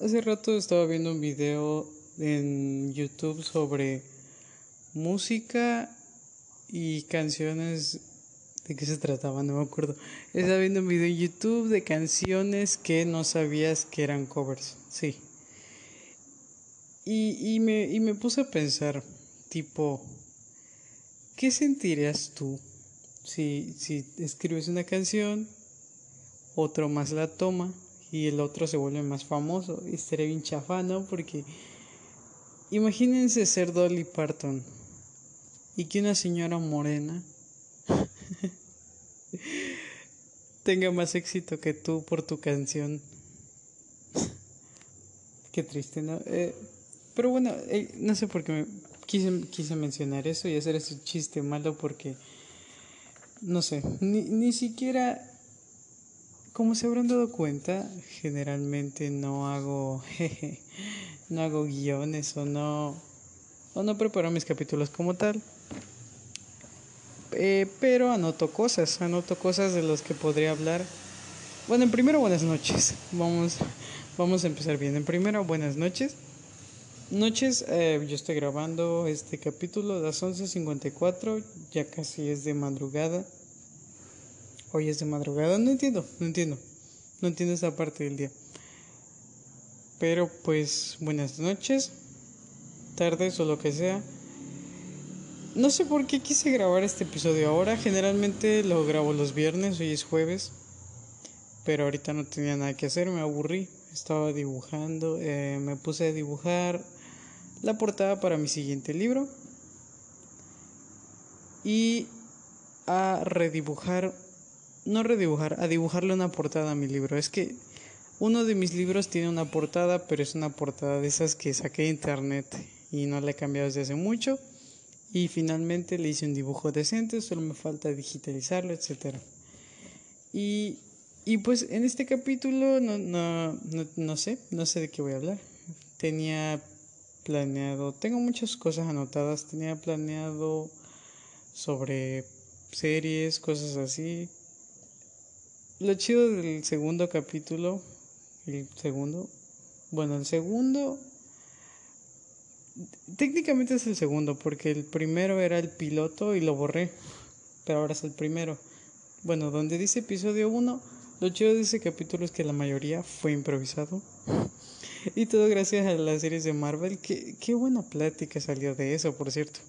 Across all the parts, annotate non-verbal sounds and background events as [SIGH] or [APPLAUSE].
Hace rato estaba viendo un video en YouTube sobre música y canciones. ¿De qué se trataba? No me acuerdo. Estaba viendo un video en YouTube de canciones que no sabías que eran covers. Sí. Y, y, me, y me puse a pensar, tipo, ¿qué sentirías tú si, si escribes una canción, otro más la toma y el otro se vuelve más famoso. Y estaría bien chafa, ¿no? Porque imagínense ser Dolly Parton y que una señora morena [LAUGHS] tenga más éxito que tú por tu canción. [LAUGHS] Qué triste, ¿no? Eh, pero bueno, eh, no sé por qué me quise, quise mencionar eso y hacer ese chiste malo porque, no sé, ni, ni siquiera como se habrán dado cuenta, generalmente no hago jeje, no hago guiones o no o no preparo mis capítulos como tal. Eh, pero anoto cosas, anoto cosas de las que podría hablar. Bueno, en primero buenas noches. Vamos vamos a empezar bien. En primero buenas noches. Noches, eh, yo estoy grabando este capítulo a las 11.54, ya casi es de madrugada. Hoy es de madrugada, no entiendo, no entiendo. No entiendo esa parte del día. Pero pues buenas noches, tardes o lo que sea. No sé por qué quise grabar este episodio ahora. Generalmente lo grabo los viernes, hoy es jueves. Pero ahorita no tenía nada que hacer, me aburrí. Estaba dibujando, eh, me puse a dibujar la portada para mi siguiente libro. Y a redibujar no redibujar, a dibujarle una portada a mi libro. Es que uno de mis libros tiene una portada, pero es una portada de esas que saqué de internet y no la he cambiado desde hace mucho. Y finalmente le hice un dibujo decente, solo me falta digitalizarlo, etc. Y, y pues en este capítulo no, no, no, no sé, no sé de qué voy a hablar. Tenía planeado, tengo muchas cosas anotadas, tenía planeado sobre series, cosas así, lo chido del segundo capítulo, el segundo, bueno, el segundo, técnicamente es el segundo, porque el primero era el piloto y lo borré, pero ahora es el primero. Bueno, donde dice episodio 1, lo chido de ese capítulo es que la mayoría fue improvisado. y todo gracias a las series de Marvel. Qué, qué buena plática salió de eso, por cierto.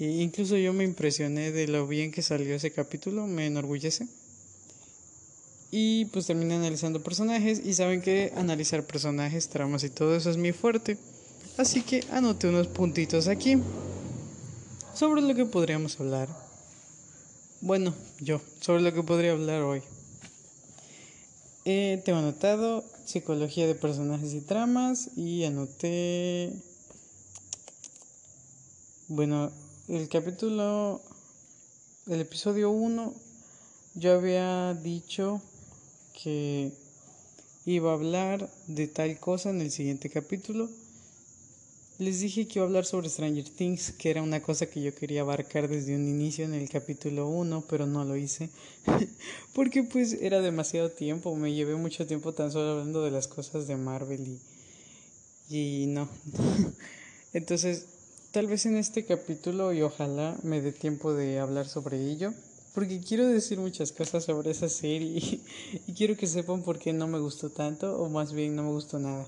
E incluso yo me impresioné de lo bien que salió ese capítulo, me enorgullece. Y pues terminé analizando personajes y saben que analizar personajes, tramas y todo eso es muy fuerte. Así que anoté unos puntitos aquí sobre lo que podríamos hablar. Bueno, yo, sobre lo que podría hablar hoy. Eh, tengo anotado psicología de personajes y tramas y anoté... Bueno, el capítulo, el episodio 1, yo había dicho que iba a hablar de tal cosa en el siguiente capítulo. Les dije que iba a hablar sobre Stranger Things, que era una cosa que yo quería abarcar desde un inicio en el capítulo 1, pero no lo hice. [LAUGHS] Porque pues era demasiado tiempo, me llevé mucho tiempo tan solo hablando de las cosas de Marvel y, y no. [LAUGHS] Entonces, tal vez en este capítulo y ojalá me dé tiempo de hablar sobre ello porque quiero decir muchas cosas sobre esa serie [LAUGHS] y, quiero que sepan por qué no me gustó tanto o más bien no me gustó nada.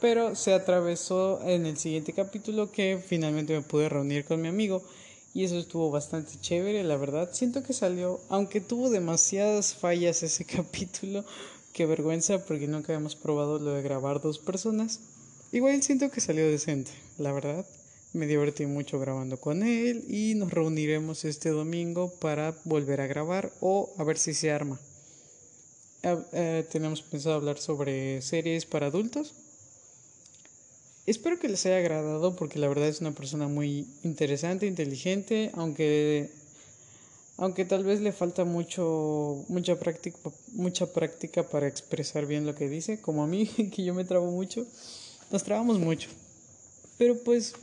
pero se atravesó en el siguiente capítulo que finalmente me pude reunir con mi amigo y eso estuvo bastante chévere, la verdad. Siento que salió, aunque tuvo demasiadas fallas ese [LAUGHS] capítulo, qué vergüenza porque nunca habíamos probado lo de grabar dos personas. Igual siento que salió decente, la verdad. Me divertí mucho grabando con él y nos reuniremos este domingo para volver a grabar o a ver si se arma. Ah, eh, tenemos pensado hablar sobre series para adultos. Espero que les haya agradado porque la verdad es una persona muy interesante, inteligente, aunque aunque tal vez le falta mucho mucha práctica mucha práctica para expresar bien lo que dice, como a mí [LAUGHS] que yo me trabo mucho. Nos trabamos mucho. Pero pues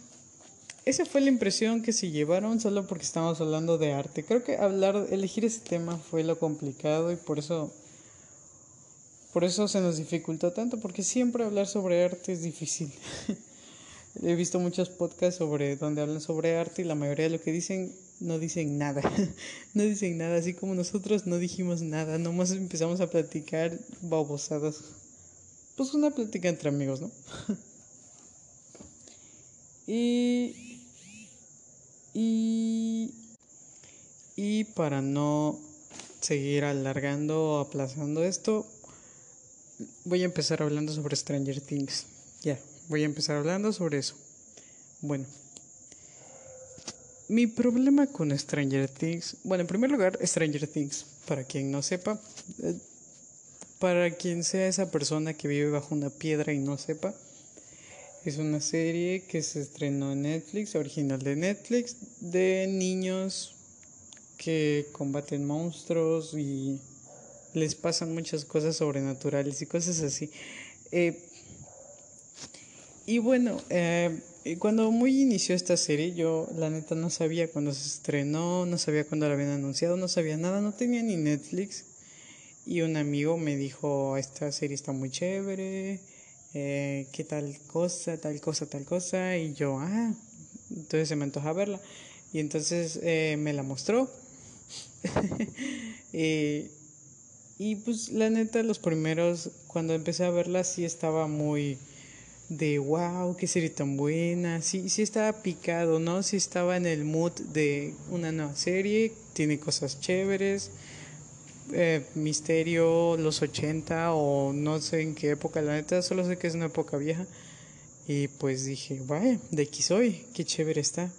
esa fue la impresión que se llevaron solo porque estamos hablando de arte. Creo que hablar, elegir ese tema fue lo complicado y por eso, Por eso se nos dificultó tanto, porque siempre hablar sobre arte es difícil. [LAUGHS] He visto muchos podcasts sobre donde hablan sobre arte y la mayoría de lo que dicen no dicen nada. [LAUGHS] no dicen nada, así como nosotros no dijimos nada, nomás empezamos a platicar babosadas. Pues una plática entre amigos, ¿no? [LAUGHS] y y y para no seguir alargando o aplazando esto, voy a empezar hablando sobre Stranger Things. Ya, voy a empezar hablando sobre eso. Bueno, mi problema con Stranger Things, bueno, en primer lugar, Stranger Things, para quien no sepa, eh, para quien sea esa persona que vive bajo una piedra y no sepa, es una serie que se estrenó en Netflix, original de Netflix, de niños que combaten monstruos y les pasan muchas cosas sobrenaturales y cosas así. Eh, y bueno, eh, cuando muy inició esta serie, yo la neta no sabía cuándo se estrenó, no sabía cuándo la habían anunciado, no sabía nada, no tenía ni Netflix. Y un amigo me dijo, esta serie está muy chévere, eh, qué tal cosa, tal cosa, tal cosa. Y yo, ah, entonces se me antoja verla. Y entonces eh, me la mostró. y, [LAUGHS] y pues la neta, los primeros, cuando empecé a verla, sí estaba muy de wow, qué serie tan buena. Sí, sí estaba picado, ¿no? Sí estaba en el mood de una nueva serie, tiene cosas chéveres. Eh, misterio, los 80 o no sé en qué época, la neta, solo sé que es una época vieja. Y pues dije, vaya, de aquí soy, qué chévere está.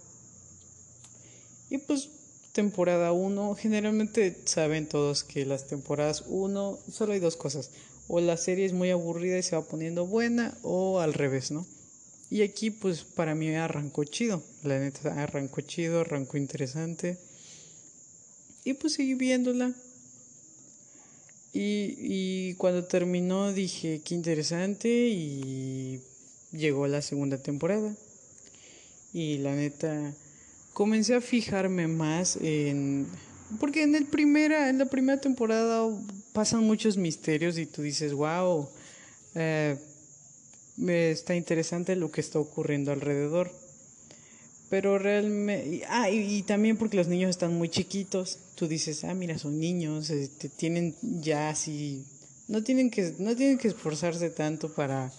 Y pues temporada 1, generalmente saben todos que las temporadas 1 solo hay dos cosas. O la serie es muy aburrida y se va poniendo buena o al revés, ¿no? Y aquí pues para mí arrancó chido. La neta arrancó chido, arrancó interesante. Y pues seguí viéndola. Y, y cuando terminó dije, qué interesante y llegó la segunda temporada. Y la neta comencé a fijarme más en porque en el primera en la primera temporada pasan muchos misterios y tú dices wow eh, está interesante lo que está ocurriendo alrededor pero realmente ah y, también porque los niños están muy chiquitos tú dices ah mira son niños este, tienen ya así no tienen que no tienen que esforzarse tanto para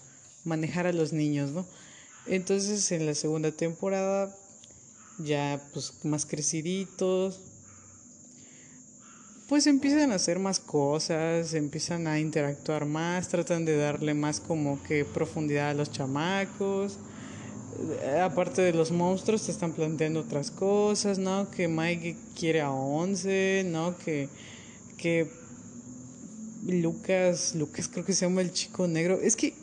manejar a los niños no entonces en la segunda temporada ya pues más creciditos, pues empiezan a hacer más cosas, empiezan a interactuar más, tratan de darle más como que profundidad a los chamacos. Eh, aparte de los monstruos, se están planteando otras cosas, ¿no? Que Mike quiere a Once, ¿no? Que, que Lucas, Lucas creo que se llama el chico negro. Es que,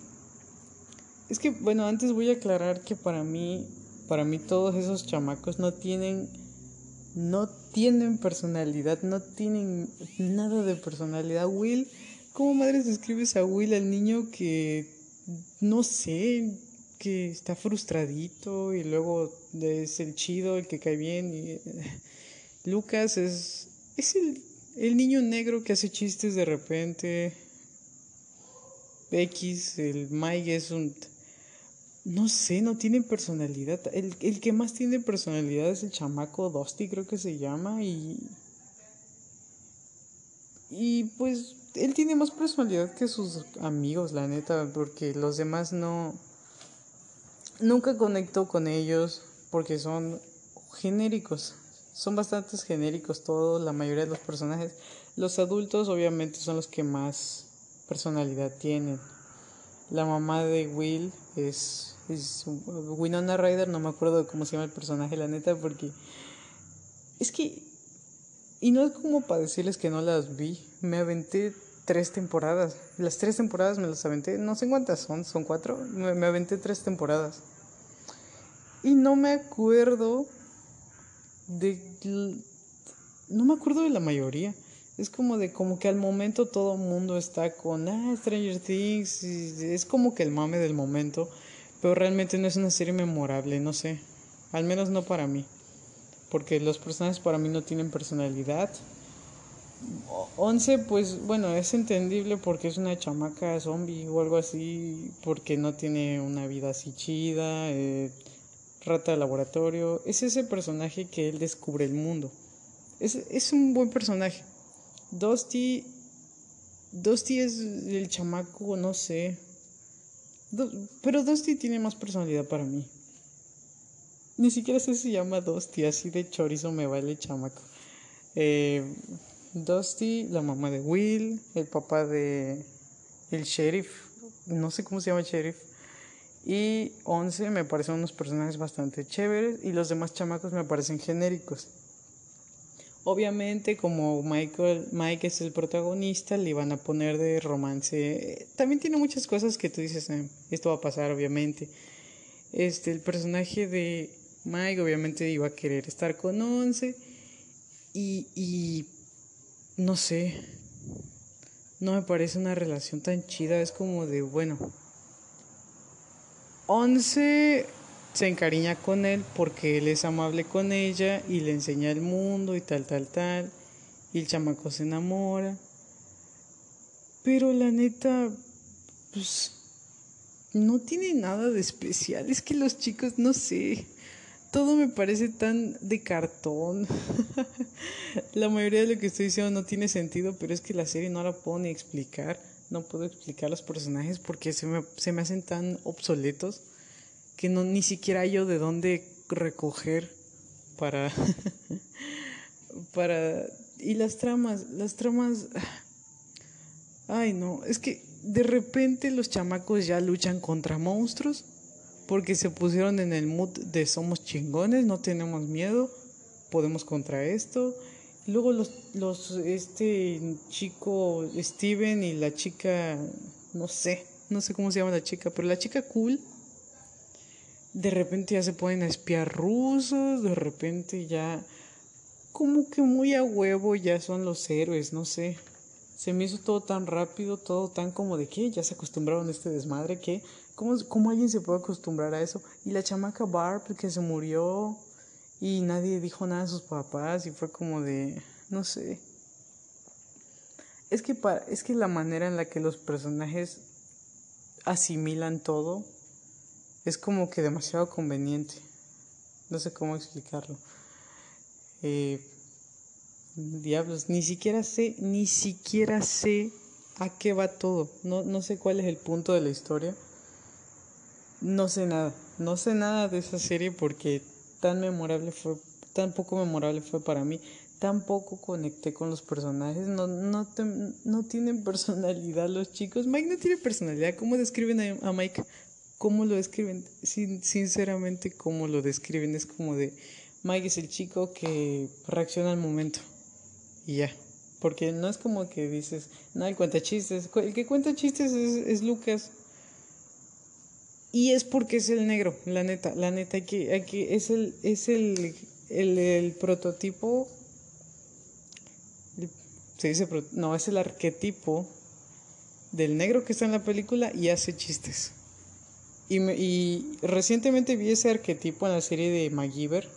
es que, bueno, antes voy a aclarar que para mí para mí todos esos chamacos no tienen no tienen personalidad, no tienen nada de personalidad. Will, ¿cómo madre describes a Will, al niño que no sé, que está frustradito y luego es el chido, el que cae bien y Lucas es es el, el niño negro que hace chistes de repente. X, el Mike es un no sé, no tiene personalidad. El, el que más tiene personalidad es el chamaco Dusty, creo que se llama. Y. Y pues él tiene más personalidad que sus amigos, la neta, porque los demás no. Nunca conectó con ellos porque son genéricos. Son bastante genéricos todos, la mayoría de los personajes. Los adultos obviamente son los que más personalidad tienen. La mamá de Will es es Winona Ryder, no me acuerdo cómo se llama el personaje, la neta, porque es que, y no es como para decirles que no las vi, me aventé tres temporadas, las tres temporadas me las aventé, no sé cuántas son, son cuatro, me, me aventé tres temporadas. Y no me acuerdo de... No me acuerdo de la mayoría. Es como de como que al momento todo el mundo está con ah, Stranger Things. Es como que el mame del momento. Pero realmente no es una serie memorable, no sé. Al menos no para mí. Porque los personajes para mí no tienen personalidad. 11, pues bueno, es entendible porque es una chamaca zombie o algo así, porque no tiene una vida así chida, eh, rata de laboratorio. Es ese personaje que él descubre el mundo. Es, es un buen personaje. Dusty, Dusty es el chamaco, no sé. pero Dusty tiene más personalidad para mí. Ni siquiera sé si se llama Dusty, así de chorizo me vale el chamaco. Eh, Dusty, la mamá de Will, el papá de el sheriff, no sé cómo se llama sheriff. Y 11 me parecen unos personajes bastante chéveres y los demás chamacos me parecen genéricos. Obviamente, como Michael, Mike es el protagonista, le iban a poner de romance. También tiene muchas cosas que tú dices, eh, esto va a pasar, obviamente. Este, el personaje de Mike, obviamente, iba a querer estar con Once. Y, y no sé, no me parece una relación tan chida. Es como de, bueno, Once se encariña con él porque él es amable con ella y le enseña el mundo y tal, tal, tal. Y el chamaco se enamora. Pero la neta, pues, no tiene nada de especial. Es que los chicos, no sé todo me parece tan de cartón. [LAUGHS] la mayoría de lo que estoy diciendo no tiene sentido, pero es que la serie no la puedo ni explicar. No puedo explicar los personajes porque se me, se me hacen tan obsoletos que no ni siquiera yo de dónde recoger para [LAUGHS] para y las tramas, las tramas [SIGHS] ay no, es que de repente los chamacos ya luchan contra monstruos porque se pusieron en el mood de somos chingones, no tenemos miedo, podemos contra esto. Luego los, los este chico Steven y la chica, no sé, no sé cómo se llama la chica, pero la chica cool, de repente ya se pueden espiar rusos, de repente ya como que muy a huevo ya son los héroes, no sé. Se me hizo todo tan rápido, todo tan como de que ya se acostumbraron a este desmadre que ¿Cómo, ¿Cómo alguien se puede acostumbrar a eso? Y la chamaca Barb que se murió y nadie dijo nada a sus papás y fue como de, no sé. Es que, para, es que la manera en la que los personajes asimilan todo es como que demasiado conveniente. No sé cómo explicarlo. Eh, diablos, ni siquiera sé, ni siquiera sé a qué va todo. No, no sé cuál es el punto de la historia. No sé nada, no sé nada de esa serie porque tan memorable fue, tan poco memorable fue para mí, tan poco conecté con los personajes, no, no, no tienen [LAUGHS] personalidad los chicos. Mike no tiene personalidad, ¿cómo describen a, Mike? ¿Cómo lo describen? Sin, sinceramente, ¿cómo lo describen? Es como de, Mike es el chico que reacciona al momento y ya. Porque no es como que dices, no, el cuenta chistes. El que cuenta chistes es, es Lucas. Y es porque es el negro, la neta, la neta, aquí, aquí es el, es el, el, prototipo, se dice, no, es el arquetipo del negro que está en la película y hace chistes. Y, me, y recientemente vi ese arquetipo en la serie de MacGyver,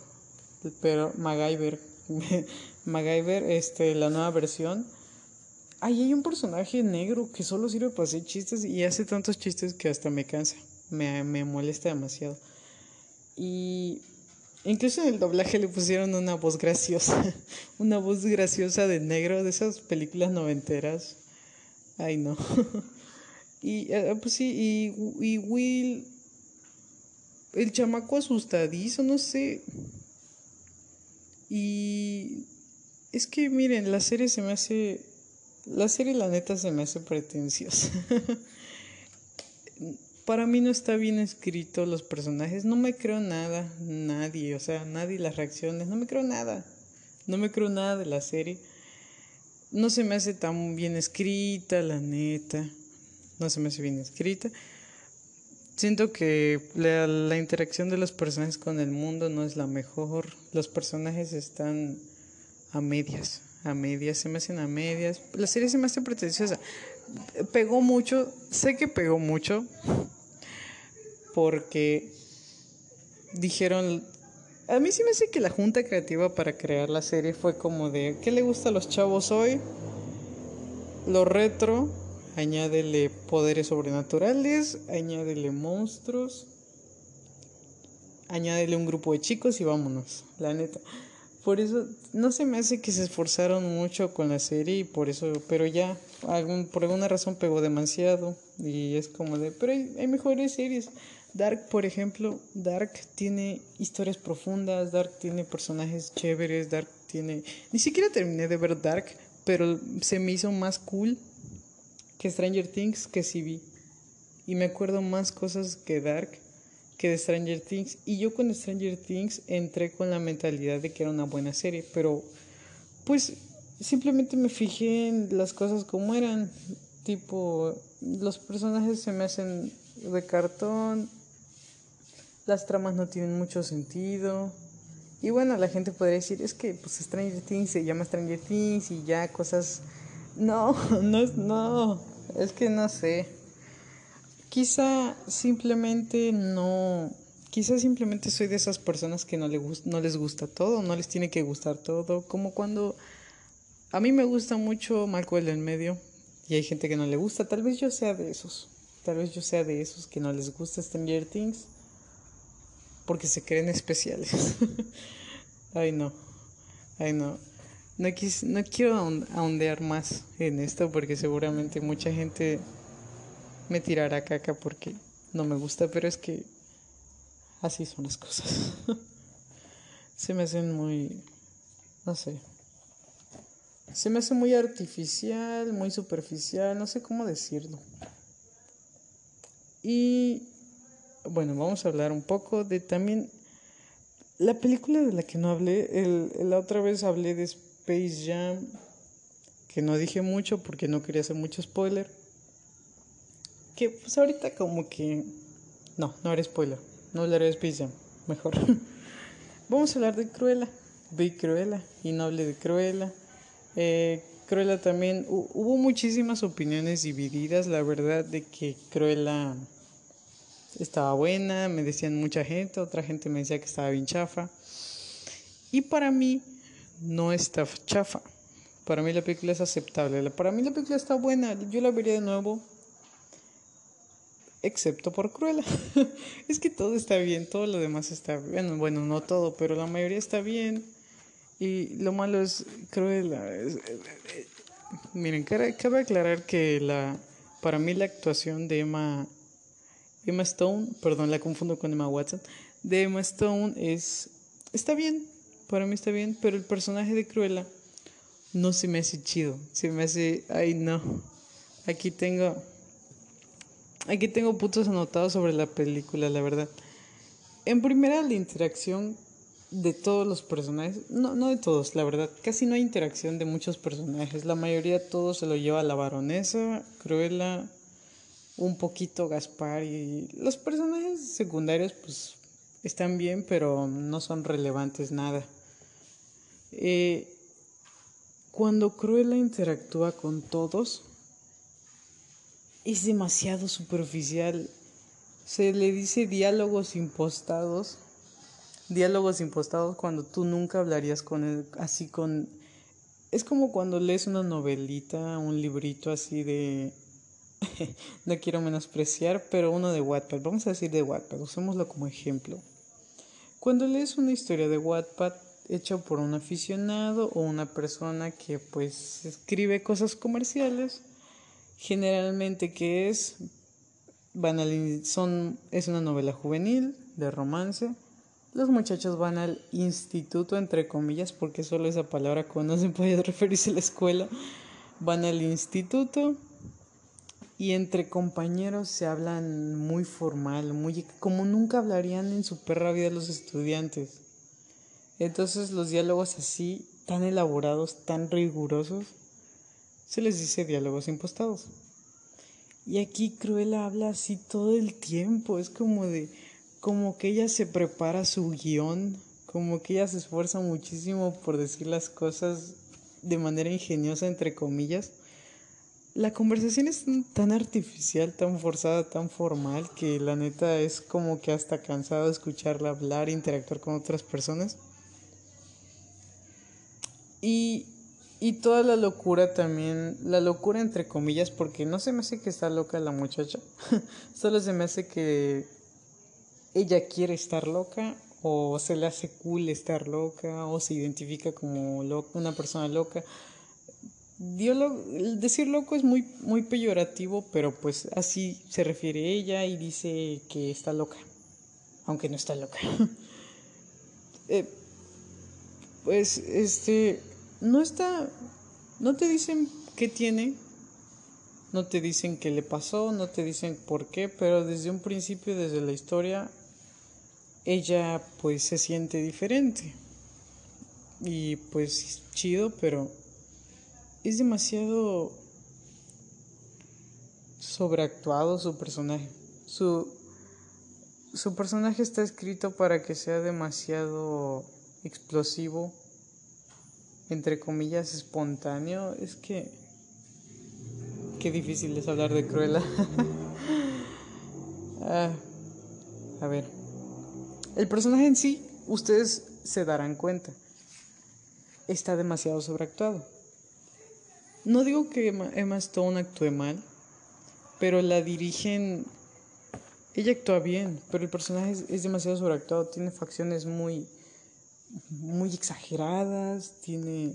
pero MacGyver, [LAUGHS] MacGyver, este, la nueva versión. Ahí hay un personaje negro que solo sirve para hacer chistes y hace tantos chistes que hasta me cansa me, me molesta demasiado. Y incluso en el doblaje le pusieron una voz graciosa, [LAUGHS] una voz graciosa de negro de esas películas noventeras. Ay, no. [LAUGHS] y eh, pues sí, y, y Will, el chamaco asustadizo, no sé. Y es que miren, la serie se me hace, la serie la neta se me hace pretenciosa. [LAUGHS] para mí no está bien escrito los personajes, no me creo nada, nadie, o sea, nadie las reacciones, no me creo nada, no me creo nada de la serie. No se me hace tan bien escrita, la neta, no se me hace bien escrita. Siento que la, interacción de los personajes con el mundo no es la mejor, los personajes están a medias, a medias, se me hacen a medias. La serie se me hace pretenciosa. Pegó mucho, sé que pegó mucho, porque dijeron, A mí sí me hace que la junta creativa para crear la serie fue como de, ¿qué le gusta a los chavos hoy? Lo retro, añádele poderes sobrenaturales, añádele monstruos, añádele un grupo de chicos y vámonos, la neta. Por eso no se me hace que se esforzaron mucho con la serie y por eso, pero ya, algún, por alguna razón pegó demasiado y es como de, pero hay, hay mejores series. Dark, por ejemplo, Dark tiene historias profundas, Dark tiene personajes chéveres, Dark tiene... Ni siquiera terminé de ver Dark, pero se me hizo más cool que Stranger Things que sí vi. Y me acuerdo más cosas que Dark que de Stranger Things. Y yo con Stranger Things entré con la mentalidad de que era una buena serie, pero pues simplemente me fijé en las cosas como eran. Tipo, los personajes se me hacen de cartón, las tramas no tienen mucho sentido. Y bueno, la gente podría decir, es que pues Stranger Things se llama Stranger Things y ya cosas... No, [LAUGHS] no, no, es que no sé. Quizá simplemente no, quizá simplemente soy de esas personas que no, le no les gusta todo, no les tiene que gustar todo, como cuando a mí me gusta mucho Malcolm en medio y hay gente que no le gusta, tal vez yo sea de esos, tal vez yo sea de esos que no les gusta Stranger Things porque se creen especiales. [LAUGHS] ay no, ay no. No, no quiero ahondear más en esto porque seguramente mucha gente me tirará caca porque no me gusta, pero es que así son las cosas. [LAUGHS] se me hacen muy, no sé, se me hace muy artificial, muy superficial, no sé cómo decirlo. Y bueno, vamos a hablar un poco de también la película de la que no hablé. El, la otra vez hablé de Space Jam, que no dije mucho porque no quería hacer mucho spoiler que pues ahorita como que... No, no haré spoiler. No hablaré de Space Mejor. [LAUGHS] Vamos a hablar de Cruella. Vi Cruella y no hablé de Cruella. Eh, Cruella también... Hubo muchísimas opiniones divididas, la verdad, de que Cruella estaba buena. Me decían mucha gente. Otra gente me decía que estaba bien chafa. Y para mí no está chafa. Para mí la película es aceptable. Para mí la película está buena. Yo la vería de nuevo excepto por Cruella. [LAUGHS] es que todo está bien, todo lo demás está bien. Bueno, no todo, pero la mayoría está bien. Y lo malo es Cruella. miren, cabe aclarar que la para mí la actuación de Emma Emma Stone, perdón, la confundo con Emma Watson, de Emma Stone es está bien, para mí está bien, pero el personaje de Cruella no se me hace chido, se me hace, ay no. Aquí tengo Aquí tengo puntos anotados sobre la película, la verdad. En primera, la interacción de todos los personajes. No, no de todos, la verdad. Casi no hay interacción de muchos personajes. La mayoría todo se lo lleva la baronesa, Cruella, un poquito Gaspar y los personajes secundarios pues están bien, pero no son relevantes nada. Eh, cuando Cruella interactúa con todos, es demasiado superficial. Se le dice diálogos impostados. Diálogos impostados cuando tú nunca hablarías con él, así con... Es como cuando lees una novelita, un librito así de... [LAUGHS] no quiero menospreciar, pero uno de Wattpad. Vamos a decir de Wattpad, usémoslo como ejemplo. Cuando lees una historia de Wattpad hecha por un aficionado o una persona que pues escribe cosas comerciales, generalmente que es van son es una novela juvenil de romance los muchachos van al instituto entre comillas porque solo esa palabra conocen puede [LAUGHS] referirse a la escuela van al instituto y entre compañeros se hablan muy formal muy como nunca hablarían en su perra vida los estudiantes entonces los diálogos así tan elaborados tan rigurosos se les dice diálogos impostados. Y aquí Cruella habla así todo el tiempo, es como de, como que ella se prepara su guion, como que ella se esfuerza muchísimo por decir las cosas de manera ingeniosa, entre comillas, la conversación es tan artificial, tan forzada, tan formal, que la neta es como que hasta cansado de escucharla hablar, interactuar con otras personas. Y, y toda la locura también, la locura entre comillas, porque no se me hace que está loca la muchacha, [LAUGHS] solo se me hace que ella quiere estar loca o se le hace cool estar loca o se identifica como una persona loca. Decir loco es muy, muy peyorativo, pero pues así se refiere ella y dice que está loca, aunque no está loca. [LAUGHS] Eh, pues este, no está, no te dicen qué tiene, no te dicen qué le pasó, no te dicen por qué, pero desde un principio, desde la historia, ella pues se siente diferente. Y pues chido, pero es demasiado sobreactuado su personaje. Su, su personaje está escrito para que sea demasiado explosivo, entre comillas, espontáneo. Es que... Qué difícil es hablar de Cruella. [LAUGHS] ah, a ver. El personaje en sí, ustedes se darán cuenta, está demasiado sobreactuado. No digo que Emma Stone actúe mal, pero la dirigen. Ella actúa bien, pero el personaje es, demasiado sobreactuado, tiene facciones muy, muy exageradas, tiene.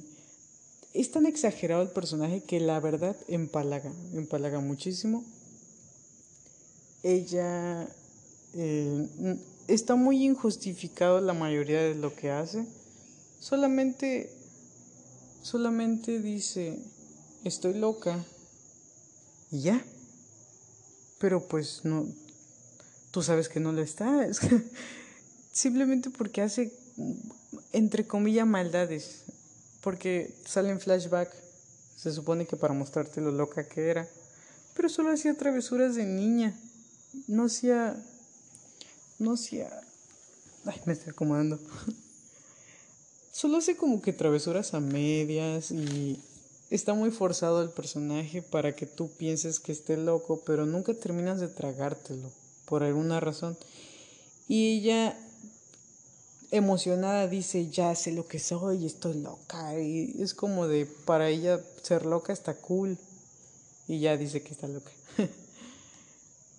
Es tan exagerado el personaje que la verdad empalaga, empalaga muchísimo. Ella eh, está muy injustificado la mayoría de lo que hace. Solamente, solamente dice, estoy loca. Y ya. Pero pues no, tú sabes que no lo está. [LAUGHS] Simplemente porque hace, entre comillas, maldades. Porque sale en flashback. Se supone que para mostrarte lo loca que era. Pero solo hacía travesuras de niña. No hacía no sea... Ay, me estoy acomodando. [LAUGHS] Solo hace como que travesuras a medias y está muy forzado el personaje para que tú pienses que esté loco, pero nunca terminas de tragártelo por alguna razón. Y ella emocionada dice, ya sé lo que soy, estoy loca. Y es como de, para ella ser loca está cool. Y ya dice que está loca. [LAUGHS]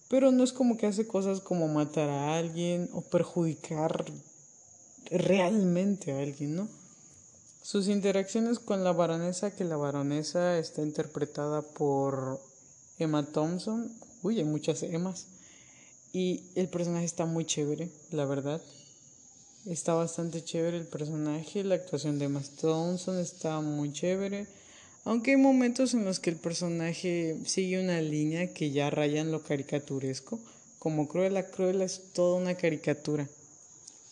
Pero no es como que hace cosas como matar a alguien o perjudicar realmente a alguien, ¿no? Sus interacciones con la baronesa, que la baronesa está interpretada por Emma Thompson. Uy, hay muchas Emmas. Y el personaje está muy chévere, la verdad. Está bastante chévere el personaje. La actuación de Emma Thompson está muy chévere. Aunque hay momentos en los que el personaje sigue una línea que ya rayan lo caricaturesco, como Cruella, Cruella es toda una caricatura.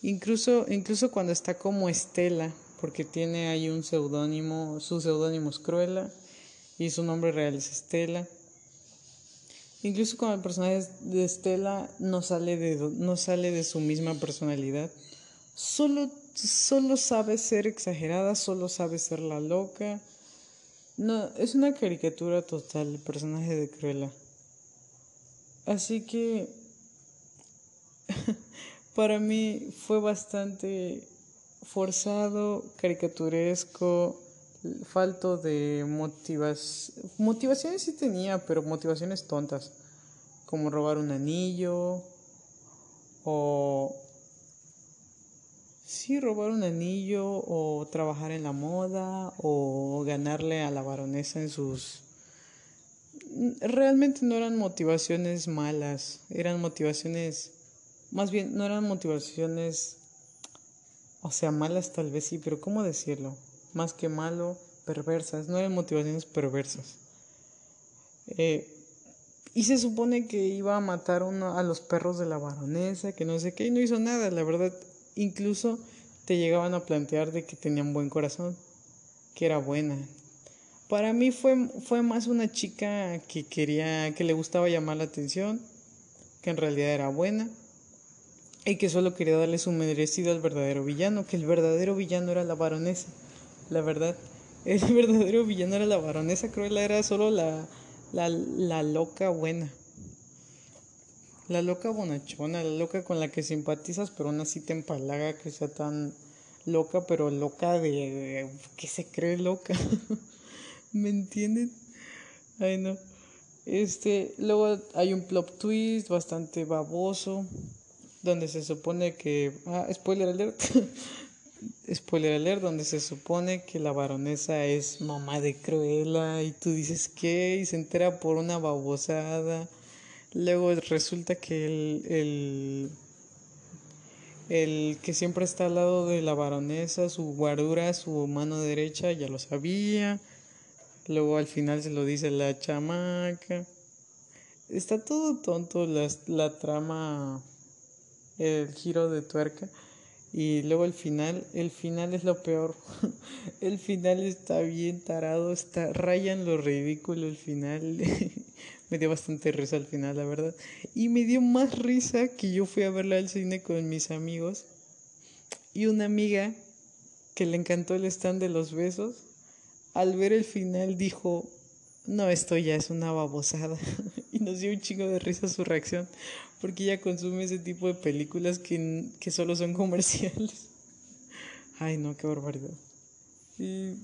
Incluso, incluso cuando está como Estela, porque tiene ahí un seudónimo, su seudónimo es Cruella y su nombre real es Estela. Incluso cuando el personaje de Estela no sale de, no sale de su misma personalidad, solo, solo sabe ser exagerada, solo sabe ser la loca no, es una caricatura total el personaje de Cruella. Así que [LAUGHS] para mí fue bastante forzado, caricaturesco, falto de motivación. Motivaciones sí tenía, pero motivaciones tontas, como robar un anillo o Sí, robar un anillo o trabajar en la moda o ganarle a la baronesa en sus... Realmente no eran motivaciones malas, eran motivaciones... Más bien, no eran motivaciones... O sea, malas tal vez sí, pero ¿cómo decirlo? Más que malo, perversas, no eran motivaciones perversas. Eh, y se supone que iba a matar uno a los perros de la baronesa, que no sé qué, y no hizo nada, la verdad incluso te llegaban a plantear de que tenía un buen corazón, que era buena. Para mí fue, fue más una chica que quería, que le gustaba llamar la atención, que en realidad era buena, y que solo quería darle su merecido al verdadero villano, que el verdadero villano era la baronesa, la verdad. [LAUGHS] El verdadero villano era la baronesa Cruella, era solo la, La, la loca buena. La loca bonachona, la loca con la que simpatizas, pero aún así te empalaga que sea tan loca, pero loca de que se cree loca. [LAUGHS] ¿Me entienden? Ay, no. Este, luego hay un plot twist bastante baboso, donde se supone que. Ah, spoiler alert. [LAUGHS] spoiler alert, donde se supone que la baronesa es mamá de Cruella, y tú dices que, y se entera por una babosada. Luego resulta que el, el, el que siempre está al lado de la baronesa, su guardura, su mano derecha, ya lo sabía. Luego al final se lo dice la chamaca. Está todo tonto la, la trama, el giro de tuerca. Y luego el final, el final es lo peor. [LAUGHS] el final está bien tarado, está rayan lo ridículo el final. [LAUGHS] me dio bastante risa al final, la verdad. Y me dio más risa que yo fui a verla al cine con mis amigos. Y una amiga que le encantó el stand de los besos, al ver el final dijo, no, esto ya es una babosada. [LAUGHS] y nos dio un chingo de risa su reacción, porque ella consume ese tipo de películas que, que solo son [LAUGHS] comerciales. Ay, no, qué barbaridad. Y,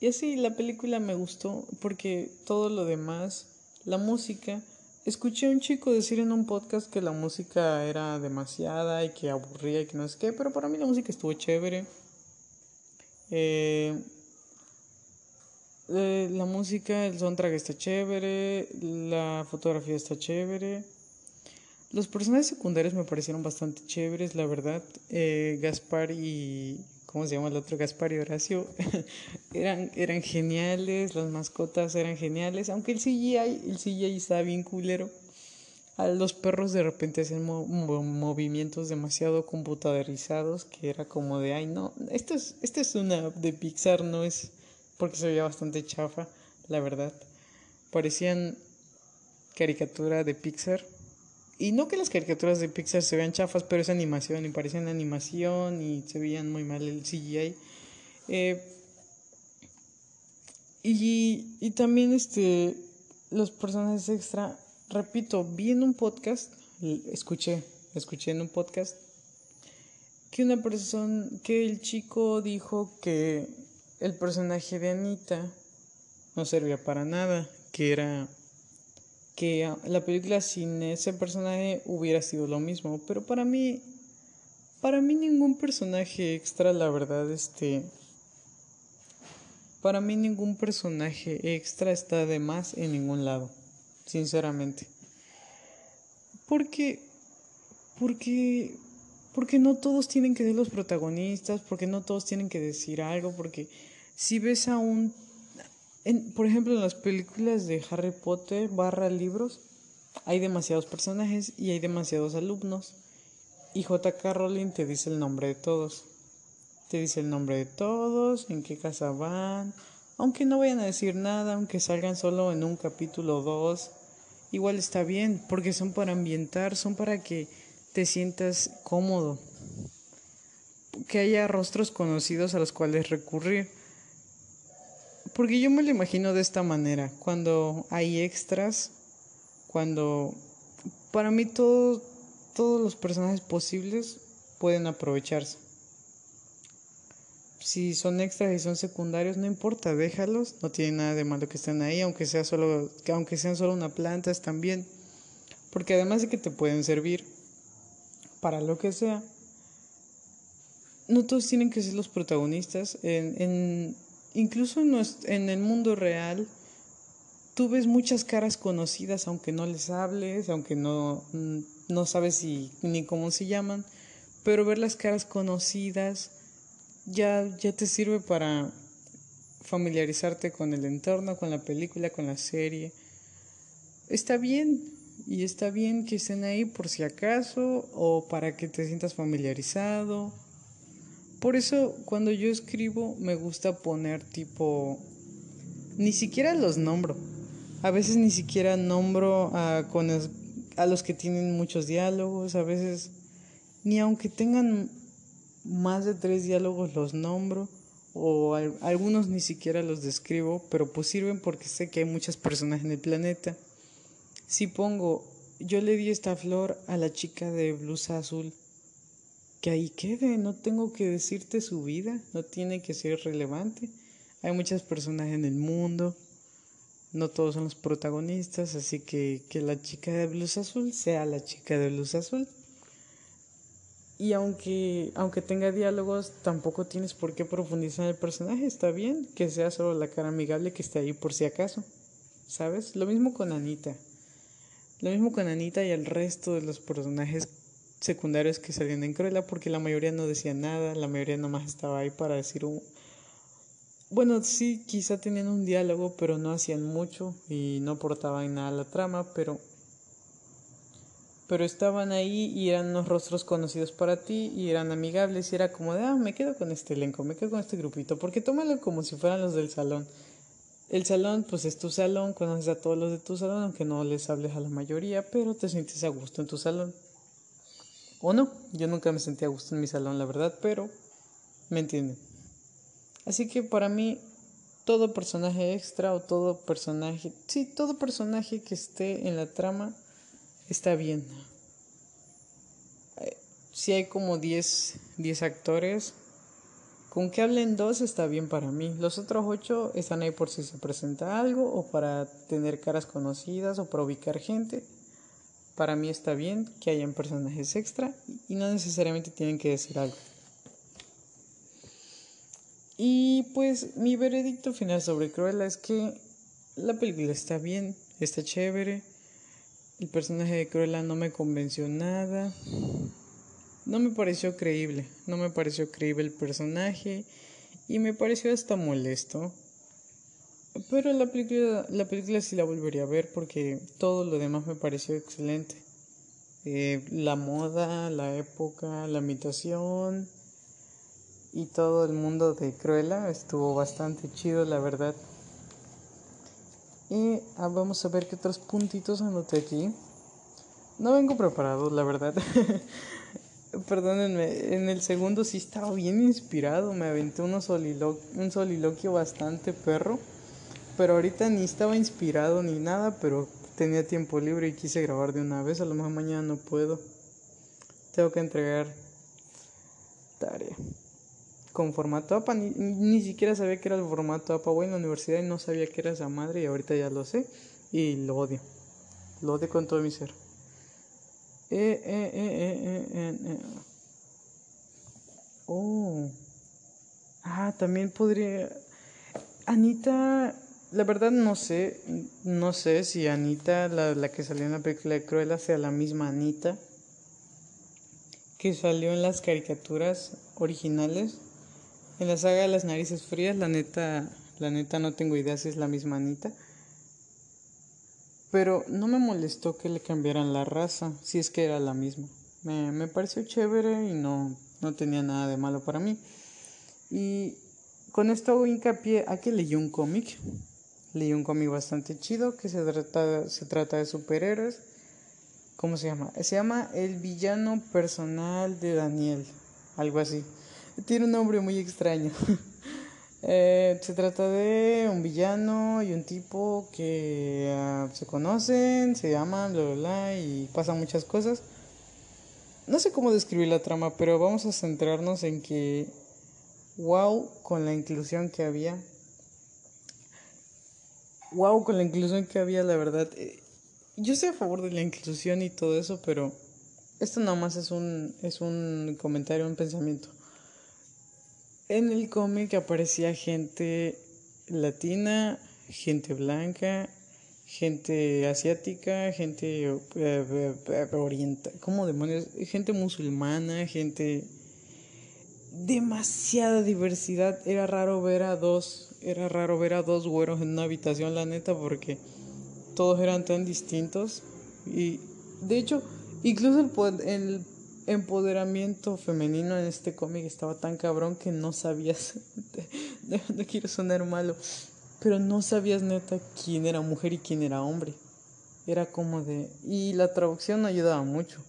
y así, la película me gustó, porque todo lo demás, la música, escuché a un chico decir en un podcast que la música era demasiada y que aburría y que no sé qué, pero para mí la música estuvo chévere. Eh, eh, la música, el soundtrack está chévere, la fotografía está chévere. Los personajes secundarios me parecieron bastante chéveres, la verdad. Eh, Gaspar y. ¿Cómo se llama el otro? Gaspar y Horacio. [LAUGHS] eran, eran geniales, las mascotas eran geniales. Aunque el CGI, el CGI estaba bien culero. A los perros de repente hacían movimientos demasiado computadorizados que era como de, ay, no, esto es, esto es una de Pixar, no es porque se veía bastante chafa, la verdad. Parecían caricatura de Pixar. Y no que las caricaturas de Pixar se vean chafas, pero es animación y parecían animación y se veían muy mal el CGI. Eh, y, y también este los personajes extra, repito, vi en un podcast, escuché, escuché en un podcast que una persona, que el chico dijo que el personaje de Anita no servía para nada, que era que la película sin ese personaje hubiera sido lo mismo, pero para mí para mí ningún personaje extra, la verdad, este para mí ningún personaje extra está de más en ningún lado, sinceramente. Porque porque porque no todos tienen que ser los protagonistas, porque no todos tienen que decir algo, porque si ves a un... En, por ejemplo, en las películas de Harry Potter barra libros, hay demasiados personajes y hay demasiados alumnos. Y JK Rowling te dice el nombre de todos. Te dice el nombre de todos, en qué casa van. Aunque no vayan a decir nada, aunque salgan solo en un capítulo o dos, igual está bien, porque son para ambientar, son para que te sientas cómodo, que haya rostros conocidos a los cuales recurrir. Porque yo me lo imagino de esta manera, cuando hay extras, cuando para mí todo, todos los personajes posibles pueden aprovecharse. Si son extras y son secundarios, no importa, déjalos, no tiene nada de malo que estén ahí, aunque sea solo, aunque sean solo una planta, están bien. Porque además de que te pueden servir, para lo que sea, no todos tienen que ser los protagonistas. En, en, incluso en, el mundo real, tú ves muchas caras conocidas, aunque no les hables, aunque no, no sabes si, ni cómo se llaman, pero ver las caras conocidas ya, ya te sirve para familiarizarte con el entorno, con la película, con la serie. Está bien, y está bien que estén ahí por si acaso o para que te sientas familiarizado. Por eso cuando yo escribo me gusta poner tipo... Ni siquiera los nombro. A veces ni siquiera nombro a, los que tienen muchos diálogos. A veces ni aunque tengan más de tres diálogos los nombro. o algunos ni siquiera los describo, pero pues sirven porque sé que hay muchas personas en el planeta. Si pongo, yo le di esta flor a la chica de blusa azul, que ahí quede, no tengo que decirte su vida, no tiene que ser relevante. Hay muchas personas en el mundo, no todos son los protagonistas, así que que la chica de blusa azul sea la chica de blusa azul. Y aunque, aunque tenga diálogos, tampoco tienes por qué profundizar en el personaje. Está bien que sea solo la cara amigable que esté ahí por si acaso. ¿Sabes? Lo mismo con Anita. Lo mismo con Anita y el resto de los personajes secundarios que salían en Cruella, porque la mayoría no decía nada, la mayoría nomás estaba ahí para decir un... Bueno, sí, quizá tenían un diálogo, pero no hacían mucho y no aportaban nada a la trama, pero pero estaban ahí y eran unos rostros conocidos para ti y eran amigables y era como de, ah, me quedo con este elenco, me quedo con este grupito, porque tómalo como si fueran los del salón. El salón, pues es tu salón, conoces a todos los de tu salón, aunque no les hables a la mayoría, pero te sientes a gusto en tu salón. O no, yo nunca me sentí a gusto en mi salón, la verdad, pero me entienden. Así que para mí, todo personaje extra o todo personaje, sí, todo personaje que esté en la trama está bien. Eh, si hay como 10, 10 actores, con que hablen dos está bien para mí. Los otros ocho están ahí por si se presenta algo o para tener caras conocidas o para ubicar gente. Para mí está bien que hayan personajes extra y no necesariamente tienen que decir algo. Y pues mi veredicto final sobre Cruella es que la película está bien, está chévere el personaje de Cruella no me convenció nada. No me pareció creíble. No me pareció creíble el personaje. Y me pareció hasta molesto. Pero la película, la película sí la volvería a ver porque todo lo demás me pareció excelente. Eh, la moda, la época, la imitación y todo el mundo de Cruella estuvo bastante chido, la verdad. Y ah, vamos a ver qué otros puntitos anoté aquí. No vengo preparado, la verdad. [LAUGHS] Perdónenme, en el segundo sí estaba bien inspirado. Me aventé un soliloquio bastante perro. Pero ahorita ni estaba inspirado ni nada, pero tenía tiempo libre y quise grabar de una vez. A lo mejor mañana no puedo. Tengo que entregar tarea con formato APA. Ni, siquiera sabía que era el formato APA. Voy en la universidad y no sabía que era esa madre y ahorita ya lo sé y lo odio. Lo odio con todo mi ser. Eh, eh, eh, eh, eh oh. Ah, también podría... Anita, la verdad no sé, no sé si Anita, la, la que salió en la película de Cruella, sea la misma Anita que salió en las caricaturas originales. En la saga de las narices frías, la neta, la neta no tengo idea si es la misma Anita. Pero no me molestó que le cambiaran la raza, si es que era la misma. Me, me pareció chévere y no, no tenía nada de malo para mí. Y con esto hago hincapié a que leí un cómic. Leí un cómic bastante chido que se trata, se trata de superhéroes. ¿Cómo se llama? Se llama El villano personal de Daniel. Algo así. Tiene un nombre muy extraño. [LAUGHS] eh, se trata de un villano y un tipo que uh, se conocen, se aman, bla, bla, bla, y pasan muchas cosas. No sé cómo describir la trama, pero vamos a centrarnos en que, wow, con la inclusión que había. Wow, con la inclusión que había, la verdad. Eh, yo estoy a favor de la inclusión y todo eso, pero esto nada más es un, es un comentario, un pensamiento. En el cómic aparecía gente latina, gente blanca, gente asiática, gente eh, eh, oriental, ¿cómo demonios? Gente musulmana, gente demasiada diversidad. Era raro ver a dos, era raro ver a dos güeros en una habitación, la neta, porque todos eran tan distintos y de hecho, incluso el, el empoderamiento femenino en este cómic estaba tan cabrón que no sabías, [LAUGHS] no, quiero sonar malo, pero no sabías neta quién era mujer y quién era hombre. Era como de... Y la traducción no ayudaba mucho,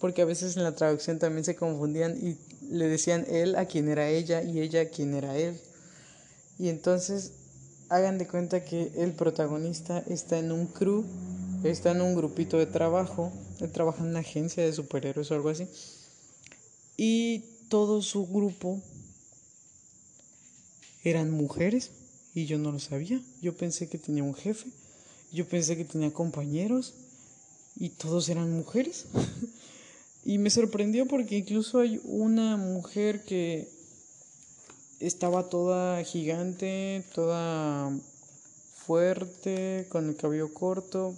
porque a veces en la traducción también se confundían y le decían él a quién era ella y ella a quién era él. Y entonces hagan de cuenta que el protagonista está en un crew, está en un grupito de trabajo, él trabaja en una agencia de superhéroes o algo así. Y todo su grupo eran mujeres y yo no lo sabía. Yo pensé que tenía un jefe, yo pensé que tenía compañeros y todos eran mujeres. [LAUGHS] y me sorprendió porque incluso hay una mujer que estaba toda gigante, toda fuerte, con el cabello corto.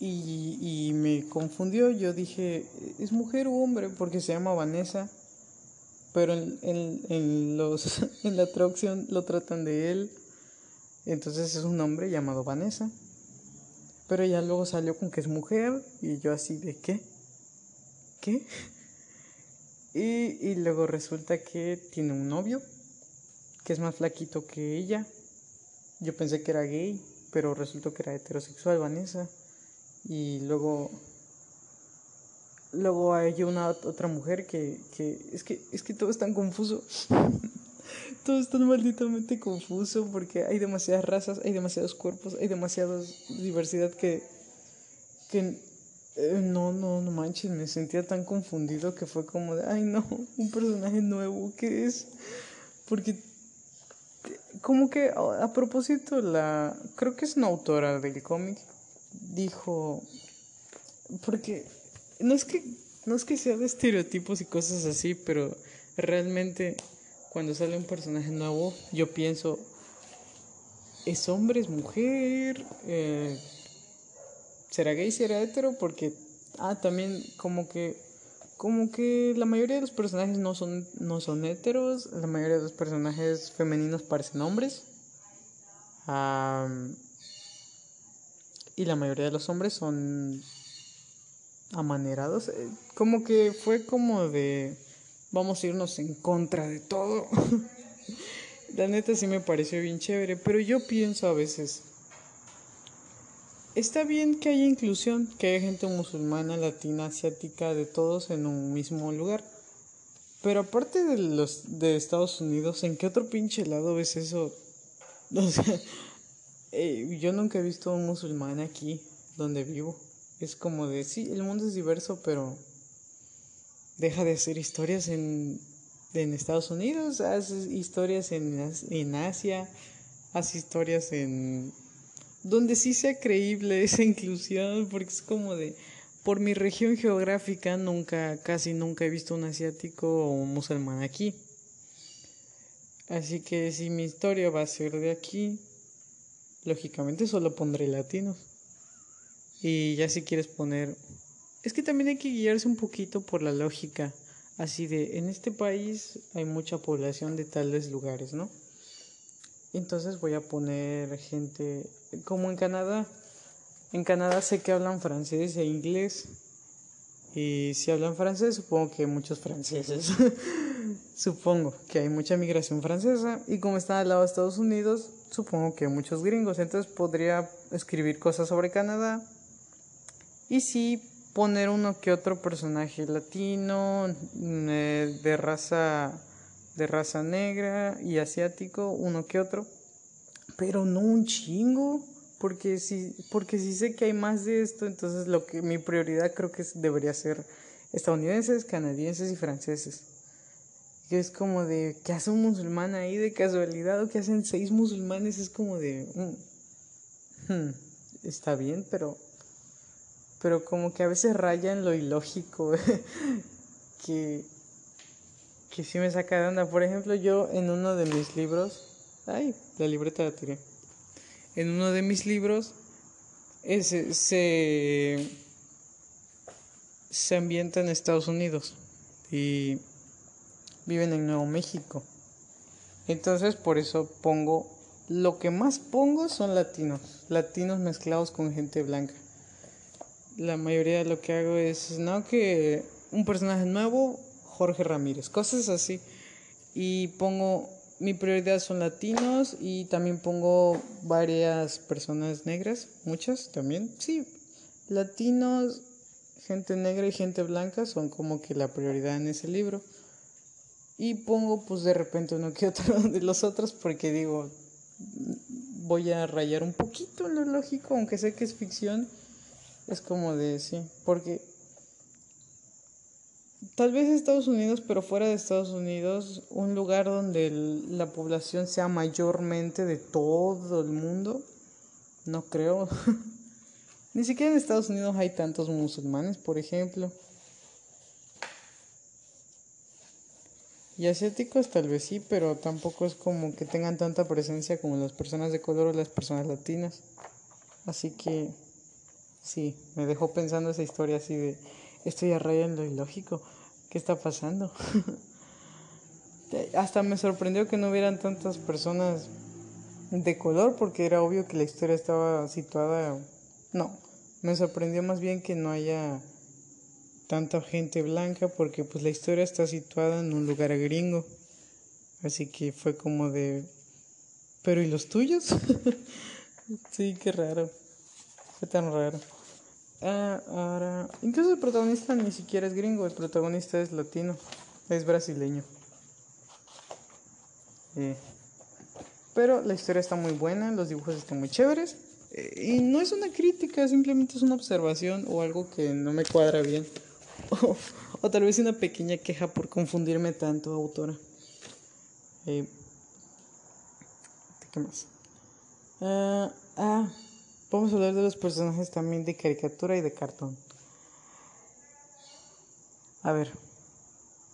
Y, y me confundió, yo dije, ¿es mujer o hombre? Porque se llama Vanessa pero en, en, en, los, [LAUGHS] en la traducción lo tratan de él. Entonces es un hombre llamado Vanessa. Pero ya luego salió con que es mujer y yo así de qué? ¿Qué? Y, y luego resulta que tiene un novio que es más flaquito que ella. Yo pensé que era gay, pero resultó que era heterosexual Vanessa. Y luego Luego hay una otra mujer que, que es que es que todo es tan confuso. [LAUGHS] todo es tan malditamente confuso porque hay demasiadas razas, hay demasiados cuerpos, hay demasiada diversidad que que eh, no, no, no manches, me sentía tan confundido que fue como de, ay no, un personaje nuevo, ¿qué es? Porque como que a propósito la creo que es una autora del cómic dijo porque no es que no es que sea de estereotipos y cosas así, pero realmente cuando sale un personaje nuevo, yo pienso, ¿es hombre, es mujer? Eh, ¿Será gay, será hetero? Porque, ah, también como que, como que la mayoría de los personajes no son, no son heteros, la mayoría de los personajes femeninos parecen hombres. y la mayoría de los hombres son amanerados. Eh, como que fue como de vamos a irnos en contra de todo. [LAUGHS] La neta sí me pareció bien chévere, pero yo pienso a veces, está bien que haya inclusión, que haya gente musulmana, latina, asiática, de todos en un mismo lugar. Pero aparte de los de Estados Unidos, ¿en qué otro pinche lado ves eso? [LAUGHS] Eh, yo nunca he visto un musulmán aquí donde vivo. Es como de, sí, el mundo es diverso, pero deja de hacer historias en, en Estados Unidos, haz historias en, en Asia, haz historias en... donde sí sea creíble esa inclusión, porque es como de, por mi región geográfica nunca, casi nunca he visto un asiático o un musulmán aquí. Así que si mi historia va a ser de aquí, lógicamente solo pondré latinos. Y ya si quieres poner... Es que también hay que guiarse un poquito por la lógica. Así de, en este país hay mucha población de tales lugares, ¿no? Entonces voy a poner gente como en Canadá. En Canadá sé que hablan francés e inglés. Y si hablan francés, supongo que hay muchos franceses. [LAUGHS] supongo que hay mucha migración francesa. Y como está al lado de Estados Unidos, supongo que hay muchos gringos. Entonces podría escribir cosas sobre Canadá y sí poner uno que otro personaje latino, mm, eh, de raza de raza negra y asiático, uno que otro, pero no un chingo, porque si porque si sé que hay más de esto, entonces lo que mi prioridad creo que debería ser estadounidenses, canadienses y franceses. Que es como de ¿qué hace un musulmán ahí de casualidad o que hacen seis musulmanes es como de mm, hmm, está bien, pero pero como que a veces raya en lo ilógico [LAUGHS] que, que sí me saca de onda. Por ejemplo, yo en uno de mis libros, ay, la libreta la tiré. En uno de mis libros ese, se, se ambienta en Estados Unidos y viven en Nuevo México. Entonces por eso pongo, lo que más pongo son latinos, latinos mezclados con gente blanca la mayoría de lo que hago es, no, que un personaje nuevo, Jorge Ramírez, cosas así. Y pongo, mi prioridad son latinos y también pongo varias personas negras, muchas también, sí, latinos, gente negra y gente blanca son como que la prioridad en ese libro. Y pongo pues de repente uno que otro [LAUGHS] de los otros porque digo, voy a rayar un poquito lo lógico, aunque sé que es ficción. Es como de, sí, porque tal vez Estados Unidos, pero fuera de Estados Unidos, un lugar donde la población sea mayormente de todo el mundo, no creo. [LAUGHS] Ni siquiera en Estados Unidos hay tantos musulmanes, por ejemplo. Y asiáticos tal vez sí, pero tampoco es como que tengan tanta presencia como las personas de color o las personas latinas. Así que sí, me dejó pensando esa historia así de estoy a raya en lo ilógico. ¿Qué está pasando? [LAUGHS] Hasta me sorprendió que no hubieran tantas personas de color porque era obvio que la historia estaba situada. No, me sorprendió más bien que no haya tanta gente blanca porque pues la historia está situada en un lugar gringo. Así que fue como de... Pero ¿y los tuyos? [LAUGHS] sí, qué raro. Fue tan raro. Ah, ahora... Incluso el protagonista ni siquiera es gringo, el protagonista es latino, es brasileño. Eh, pero la historia está muy buena, los dibujos están muy chéveres. Eh, y no es una crítica, simplemente es una observación o algo que no me cuadra bien. [LAUGHS] O, tal vez una pequeña queja por confundirme tanto, autora. Eh, ¿Qué más? ah, ah vamos a hablar de los personajes también de caricatura y de cartón. A ver,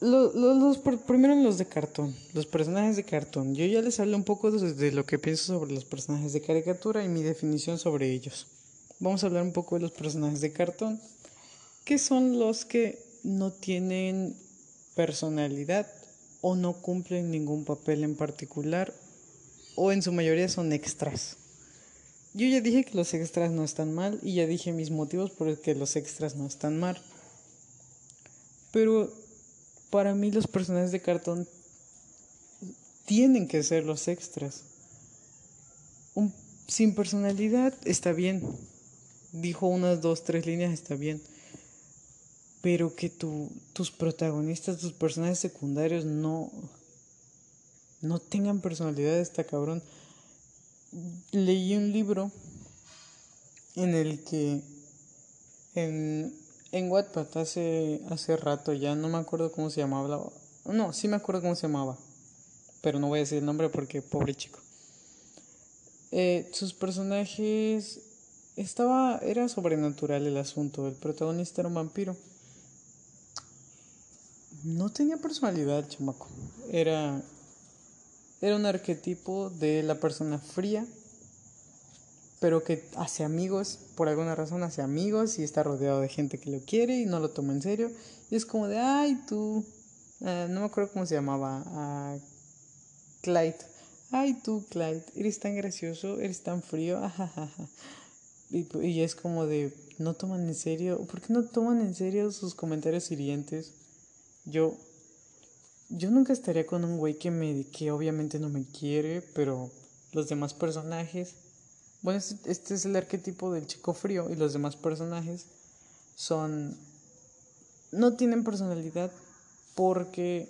los, los, primero los de cartón, los personajes de cartón. Yo ya les hablé un poco de lo que pienso sobre los personajes de caricatura y mi definición sobre ellos. Vamos a hablar un poco de los personajes de cartón que son los que no tienen personalidad o no cumplen ningún papel en particular o en su mayoría son extras. Yo ya dije que los extras no están mal y ya dije mis motivos por los que los extras no están mal. Pero para mí los personajes de cartón tienen que ser los extras. Sin personalidad está bien. Dijo unas dos, tres líneas, está bien pero que tu, tus protagonistas, tus personajes secundarios no, no tengan personalidad, está cabrón. Leí un libro en el que en, en Wattpad hace, hace rato ya, no me acuerdo cómo se llamaba. No, sí me acuerdo cómo se llamaba, pero no voy a decir el nombre porque pobre chico. Eh, sus personajes estaba era sobrenatural el asunto el protagonista era un vampiro no tenía personalidad, chamaco. Era, era un arquetipo de la persona fría, pero que hace amigos, por alguna razón hace amigos y está rodeado de gente que lo quiere y no lo toma en serio. Y es como de, ay, tú, eh, no me acuerdo cómo se llamaba, uh, Clyde. Ay, tú, Clyde, eres tan gracioso, eres tan frío, [LAUGHS] Y, y es como de, no toman en serio, ¿por qué no toman en serio sus comentarios hirientes? Yo, yo nunca estaría con un güey que me, que obviamente no me quiere, pero los demás personajes, bueno, este, este es el arquetipo del chico frío y los demás personajes son, no tienen personalidad porque,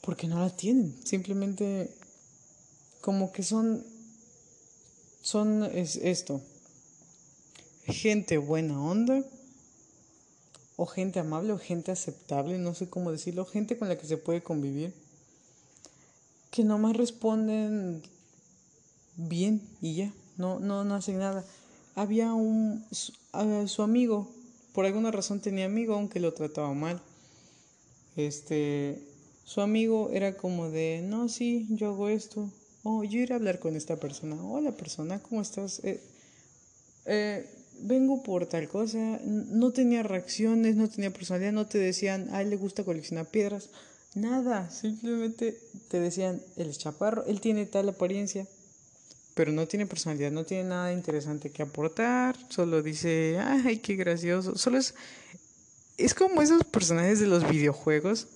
porque no la tienen, simplemente como que son, son es esto, gente buena onda o gente amable o gente aceptable, no sé cómo decirlo, gente con la que se puede convivir, que nomás responden bien y ya, no, no, no hacen nada. Había un, su, amigo, por alguna razón tenía amigo, aunque lo trataba mal. Este, su amigo era como de, no, sí, yo hago esto. Oh, yo iré a hablar con esta persona. Hola persona, ¿cómo estás? Eh, eh, vengo por tal cosa, no tenía reacciones, no tenía personalidad, no te decían, a le gusta coleccionar piedras, nada, simplemente te decían, es chaparro, él tiene tal apariencia, pero no tiene personalidad, no tiene nada interesante que aportar, solo dice, ay, qué gracioso, solo es, es como esos personajes de los videojuegos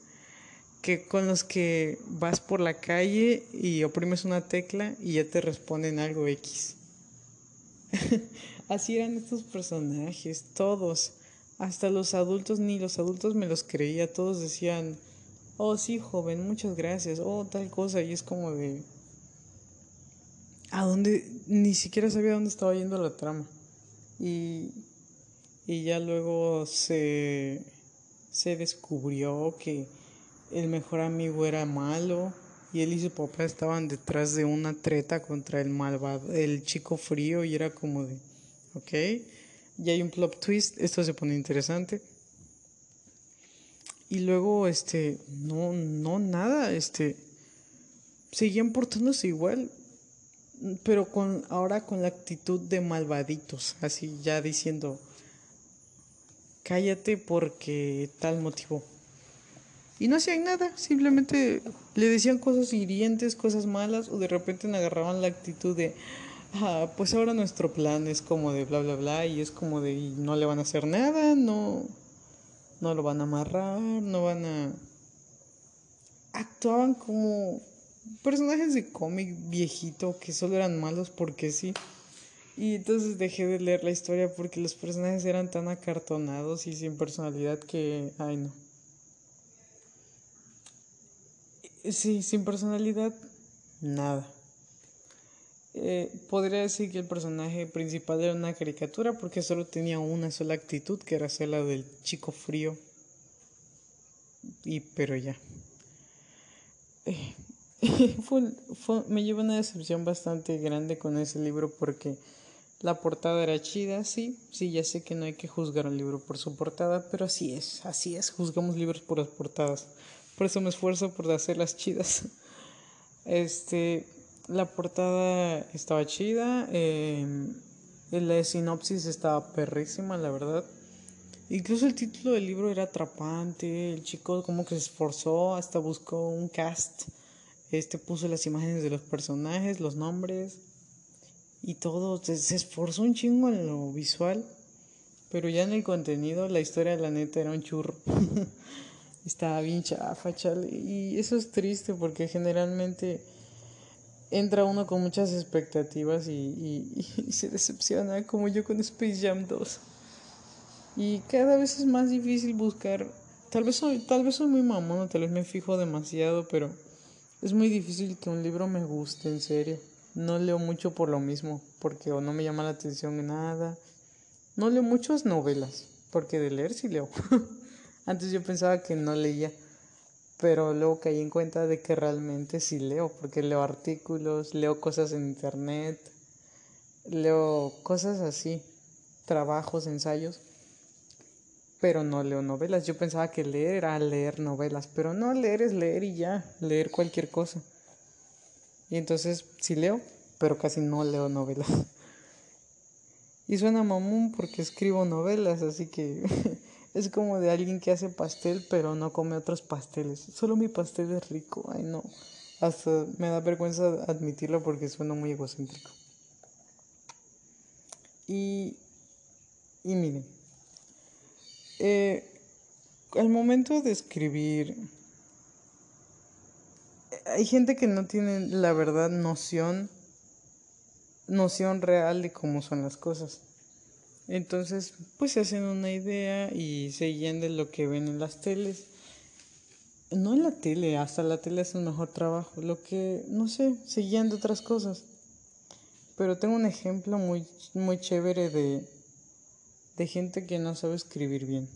que con los que vas por la calle y oprimes una tecla y ya te responden algo X. [LAUGHS] Así eran estos personajes, todos. Hasta los adultos, ni los adultos me los creía, todos decían, oh sí, joven, muchas gracias, oh tal cosa, y es como de... A dónde, ni siquiera sabía dónde estaba yendo la trama. Y, y ya luego se, se descubrió que el mejor amigo era malo y él y su papá estaban detrás de una treta contra el malvado, el chico frío y era como de, ok, y hay un plot twist, esto se pone interesante. Y luego, este, no, no, nada, este, seguían portándose igual, pero con, ahora con la actitud de malvaditos, así ya diciendo, cállate porque tal motivo. Y no hacían nada, simplemente le decían cosas hirientes, cosas malas, o de repente agarraban la actitud de, ah, pues ahora nuestro plan es como de bla, bla, bla, y es como de, y no le van a hacer nada, no, no lo van a amarrar, no van a... Actuaban como personajes de cómic viejito que solo eran malos porque sí. Y entonces dejé de leer la historia porque los personajes eran tan acartonados y sin personalidad que, ay no. Sí, sin personalidad, nada. Eh, podría decir que el personaje principal era una caricatura porque solo tenía una sola actitud, que era ser la del chico frío. Y pero ya. Eh, [LAUGHS] me lleva una decepción bastante grande con ese libro porque la portada era chida, sí, sí, ya sé que no hay que juzgar un libro por su portada, pero así es, así es, juzgamos libros por las portadas. Por eso me esfuerzo por hacerlas chidas. [LAUGHS] Este, la portada estaba chida. Eh, la sinopsis estaba perrísima, la verdad. Incluso el título del libro era atrapante. El chico como que se esforzó, hasta buscó un cast. Este puso las imágenes de los personajes, los nombres y todo. Se, esforzó un chingo en lo visual. Pero ya en el contenido, la historia, la neta, era un churro. [LAUGHS] estaba bien chafa, chale. Y eso es triste porque generalmente entra uno con muchas expectativas y, [LAUGHS] y, se decepciona, como yo con Space Jam 2. Y cada vez es más difícil buscar. Tal vez soy, tal vez soy muy mamón, tal vez me fijo demasiado, pero es muy difícil que un libro me guste, en serio. No leo mucho por lo mismo, porque no me llama la atención nada. No leo muchas novelas, porque de leer sí leo. [LAUGHS] Antes yo pensaba que no leía, pero luego caí en cuenta de que realmente sí leo, porque leo artículos, leo cosas en internet, leo cosas así, trabajos, ensayos, pero no leo novelas. Yo pensaba que leer era leer novelas, pero no, leer es leer y ya, leer cualquier cosa. Y entonces sí leo, pero casi no leo novelas. [LAUGHS] Y suena mamón porque escribo novelas, así que [LAUGHS] Es como de alguien que hace pastel pero no come otros pasteles. Solo mi pastel es rico. Ay, no. Hasta me da vergüenza admitirlo porque suena muy egocéntrico. Y, y miren, eh, al momento de escribir, hay gente que no tiene la verdad noción, noción real de cómo son las cosas. Entonces, pues se hacen una idea y se guían de lo que ven en las teles. No en la tele, hasta la tele es un mejor trabajo. Lo que, no sé, se guían de otras cosas. Pero tengo un ejemplo muy, muy chévere de, de gente que no sabe escribir bien.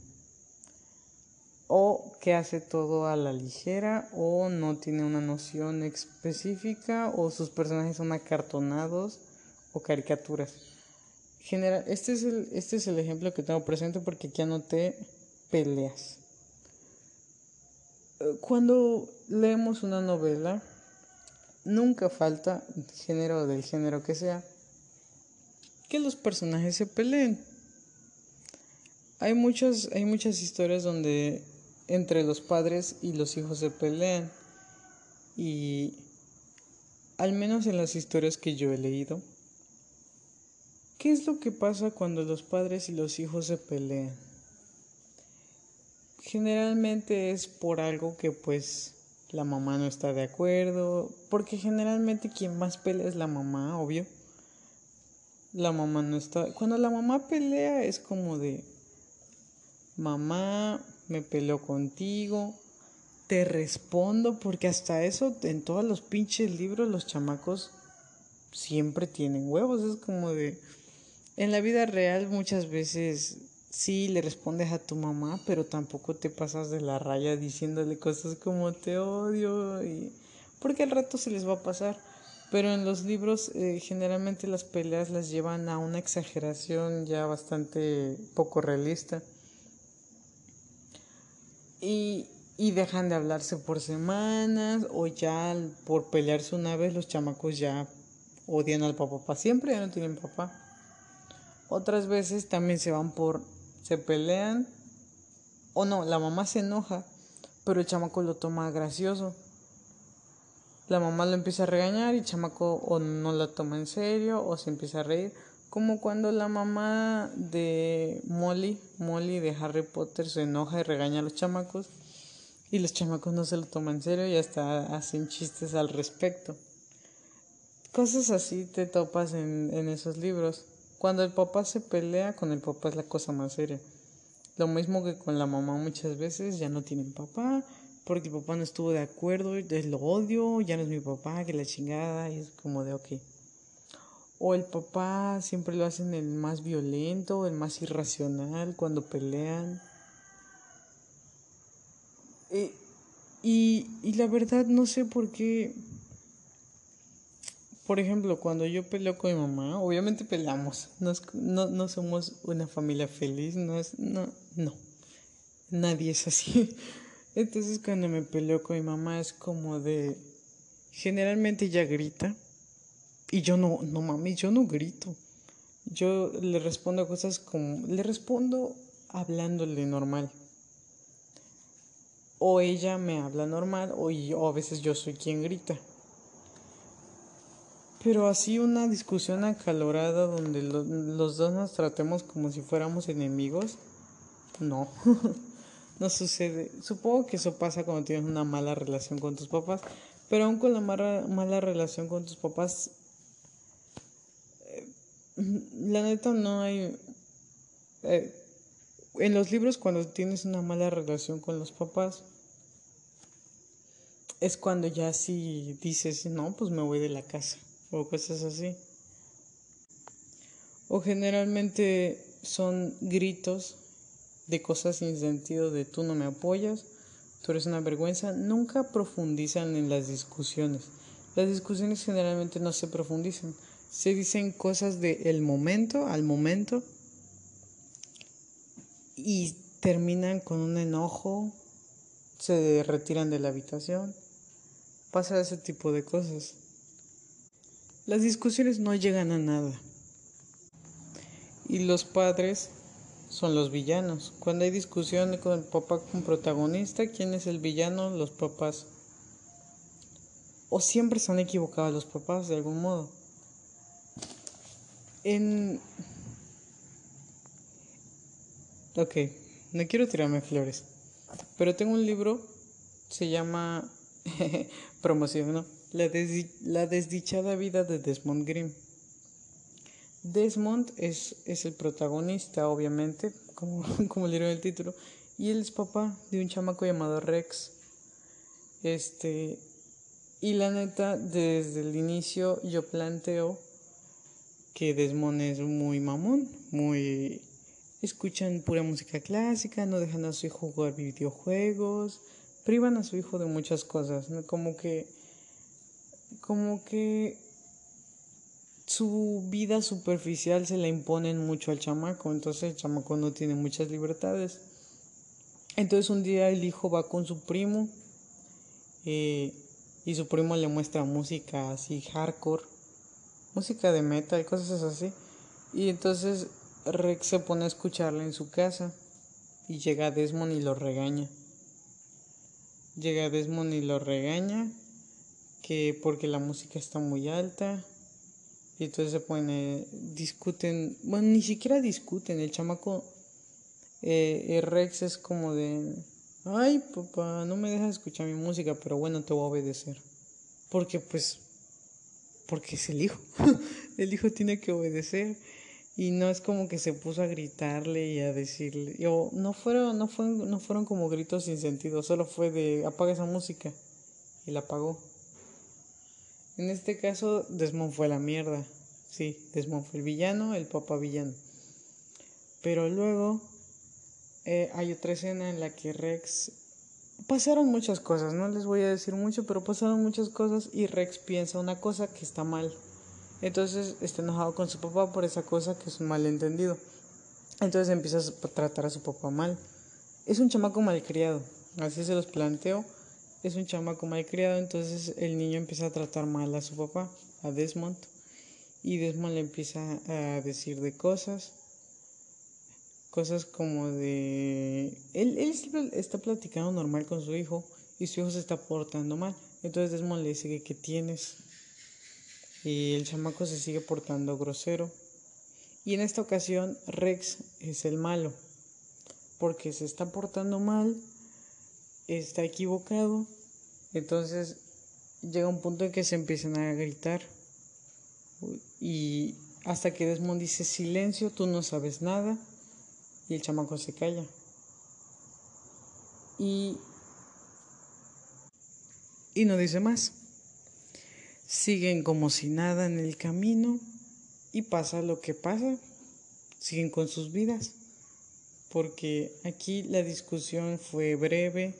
O que hace todo a la ligera, o no tiene una noción específica, o sus personajes son acartonados o caricaturas. General, este es el, este es el ejemplo que tengo presente porque aquí anoté peleas. Eh, cuando leemos una novela, nunca falta, género del género que sea, que los personajes se peleen. Hay muchas, hay muchas historias donde entre los padres y los hijos se pelean. Y al menos en las historias que yo he leído, ¿Qué es lo que pasa cuando los padres y los hijos se pelean? Generalmente es por algo que pues la mamá no está de acuerdo, porque generalmente quien más pelea es la mamá, obvio. La mamá no está... Cuando la mamá pelea es como de, mamá, me peleó contigo, te respondo porque hasta eso en todos los pinches libros los chamacos siempre tienen huevos. Es como de... En la vida real muchas veces sí le respondes a tu mamá, pero tampoco te pasas de la raya diciéndole cosas como te odio y... Porque al rato se les va a pasar. Pero en los libros eh, generalmente las peleas las llevan a una exageración ya bastante poco realista. Y, y dejan de hablarse por semanas o ya por pelearse una vez los chamacos ya odian al papá para siempre, ya no tienen papá. Otras veces también se van por, se pelean o no, la mamá se enoja, pero el chamaco lo toma gracioso. La mamá lo empieza a regañar y el chamaco o no la toma en serio o se empieza a reír. Como cuando la mamá de Molly, Molly de Harry Potter, se enoja y regaña a los chamacos y los chamacos no se lo toman en serio y hasta hacen chistes al respecto. Cosas así te topas en, en esos libros. Cuando el papá se pelea, con el papá es la cosa más seria. Lo mismo que con la mamá muchas veces ya no tienen papá, porque el papá no estuvo de acuerdo, es lo odio, ya no es mi papá, que la chingada, y es como de ok. O el papá siempre lo hacen el más violento, el más irracional cuando pelean. Eh, y, y la verdad no sé por qué. Por ejemplo, cuando yo peleo con mi mamá, obviamente peleamos. No, no, somos una familia feliz, no es. No, no. Nadie es así. [LAUGHS] Entonces cuando me peleo con mi mamá es como de. Generalmente ella grita. Y yo no, no mami, yo no grito. Yo le respondo cosas como. Le respondo hablándole normal o ella me habla normal o, yo, a veces yo soy quien grita. Pero así una discusión acalorada donde los dos nos tratemos como si fuéramos enemigos, no, [LAUGHS] no sucede. Supongo que eso pasa cuando tienes una mala relación con tus papás, pero aún con la mala, mala relación con tus papás, eh, la neta no hay... Eh, en los libros cuando tienes una mala relación con los papás, es cuando ya si dices, no, pues me voy de la casa o cosas así. O generalmente son gritos de cosas sin sentido de tú no me apoyas, tú eres una vergüenza. Nunca profundizan en las discusiones. Las discusiones generalmente no se profundizan. Se dicen cosas de el momento al momento y terminan con un enojo, se retiran de la habitación, pasa ese tipo de cosas. Las discusiones no llegan a nada. Y los padres son los villanos. Cuando hay discusión con el papá con protagonista, ¿quién es el villano? Los papás. O siempre se han equivocado los papás de algún modo. En Ok, no quiero tirarme flores, pero tengo un libro, se llama [LAUGHS] Promoción, ¿no? La, la desdichada vida de Desmond Grimm. Desmond es, es el protagonista, obviamente, como, [LAUGHS] como le el título, y él es papá de un chamaco llamado Rex. Este, y la neta, desde el inicio yo planteo que Desmond es muy mamón, muy escuchan pura música clásica, no dejan a su hijo jugar videojuegos, privan a su hijo de muchas cosas, como que como que su vida superficial se la imponen mucho al chamaco, entonces el chamaco no tiene muchas libertades. Entonces un día el hijo va con su primo eh, y su primo le muestra música así hardcore, música de metal, cosas así. Y entonces Rex se pone a escucharla en su casa y llega Desmond y lo regaña. Llega Desmond y lo regaña que porque la música está muy alta y entonces se pone discuten, bueno ni siquiera discuten, el chamaco eh, Rex es como de ay papá no me dejas escuchar mi música pero bueno te voy a obedecer porque pues porque es el hijo [LAUGHS] el hijo tiene que obedecer Y no es como que se puso a gritarle y a decirle, yo, no fueron, no fueron, no fueron como gritos sin sentido, solo fue de apaga esa música y la apagó. En este caso, Desmond fue la mierda. Sí, Desmond fue el villano, el papá villano. Pero luego eh, hay otra escena en la que Rex pasaron muchas cosas, no les voy a decir mucho, pero pasaron muchas cosas y Rex piensa una cosa que está mal. Entonces está enojado con su papá por esa cosa que es un malentendido. Entonces empieza a tratar a su papá mal. Es un chamaco malcriado, así se los planteo. Es un chamaco malcriado, entonces el niño empieza a tratar mal a su papá, a Desmond. Y Desmond le empieza a decir de cosas. Cosas como de... Él, él está platicando normal con su hijo y su hijo se está portando mal. Entonces Desmond le dice que ¿qué tienes? y el chamaco se sigue portando grosero. Y en esta ocasión Rex es el malo, porque se está portando mal, está equivocado, entonces llega un punto en que se empiezan a gritar. Y hasta que Desmond dice silencio, tú no sabes nada y el chamaco se calla. Y, y no dice más. Siguen como si nada en el camino y pasa lo que pasa, siguen con sus vidas, porque aquí la discusión fue breve,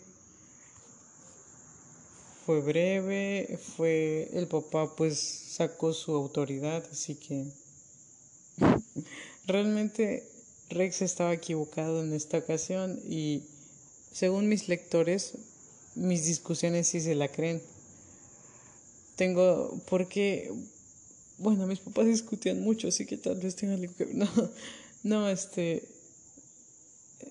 fue breve, fue el papá pues sacó su autoridad, así que [LAUGHS] realmente Rex estaba equivocado en esta ocasión y según mis lectores mis discusiones sí se la creen. Tengo, porque, bueno, mis papás discutían mucho, así que tal vez tengan algo que [LAUGHS] No, no, este,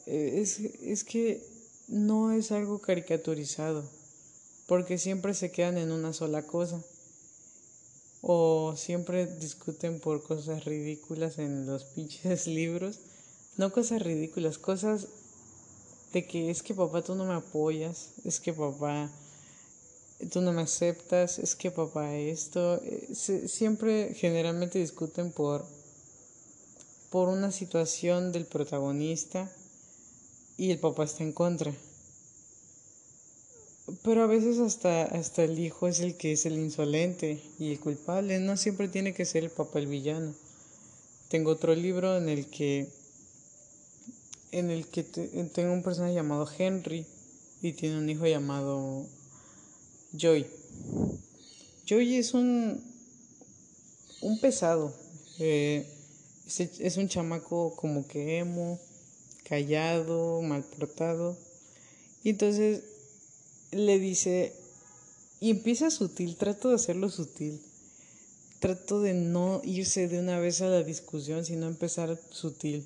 es, es que no es algo caricaturizado, porque siempre se quedan en una sola cosa. O siempre discuten por cosas ridículas en los pinches [LAUGHS] libros. No cosas ridículas, cosas de que es que papá tú no me apoyas, es que papá tú no me aceptas, es que papá esto, eh, siempre generalmente discuten por, por una situación del protagonista y el papá está en contra. Pero a veces hasta, hasta el hijo es el que es el insolente y el culpable, no siempre tiene que ser el papá el villano. Tengo otro libro en el que en el que tengo un personaje llamado Henry y tiene un hijo llamado Joy. Joy es un, un pesado. Eh, es, un chamaco como que emo, callado, mal portado. Y entonces le dice, y empieza sutil, trato de hacerlo sutil. Trato de no irse de una vez a la discusión, sino empezar sutil.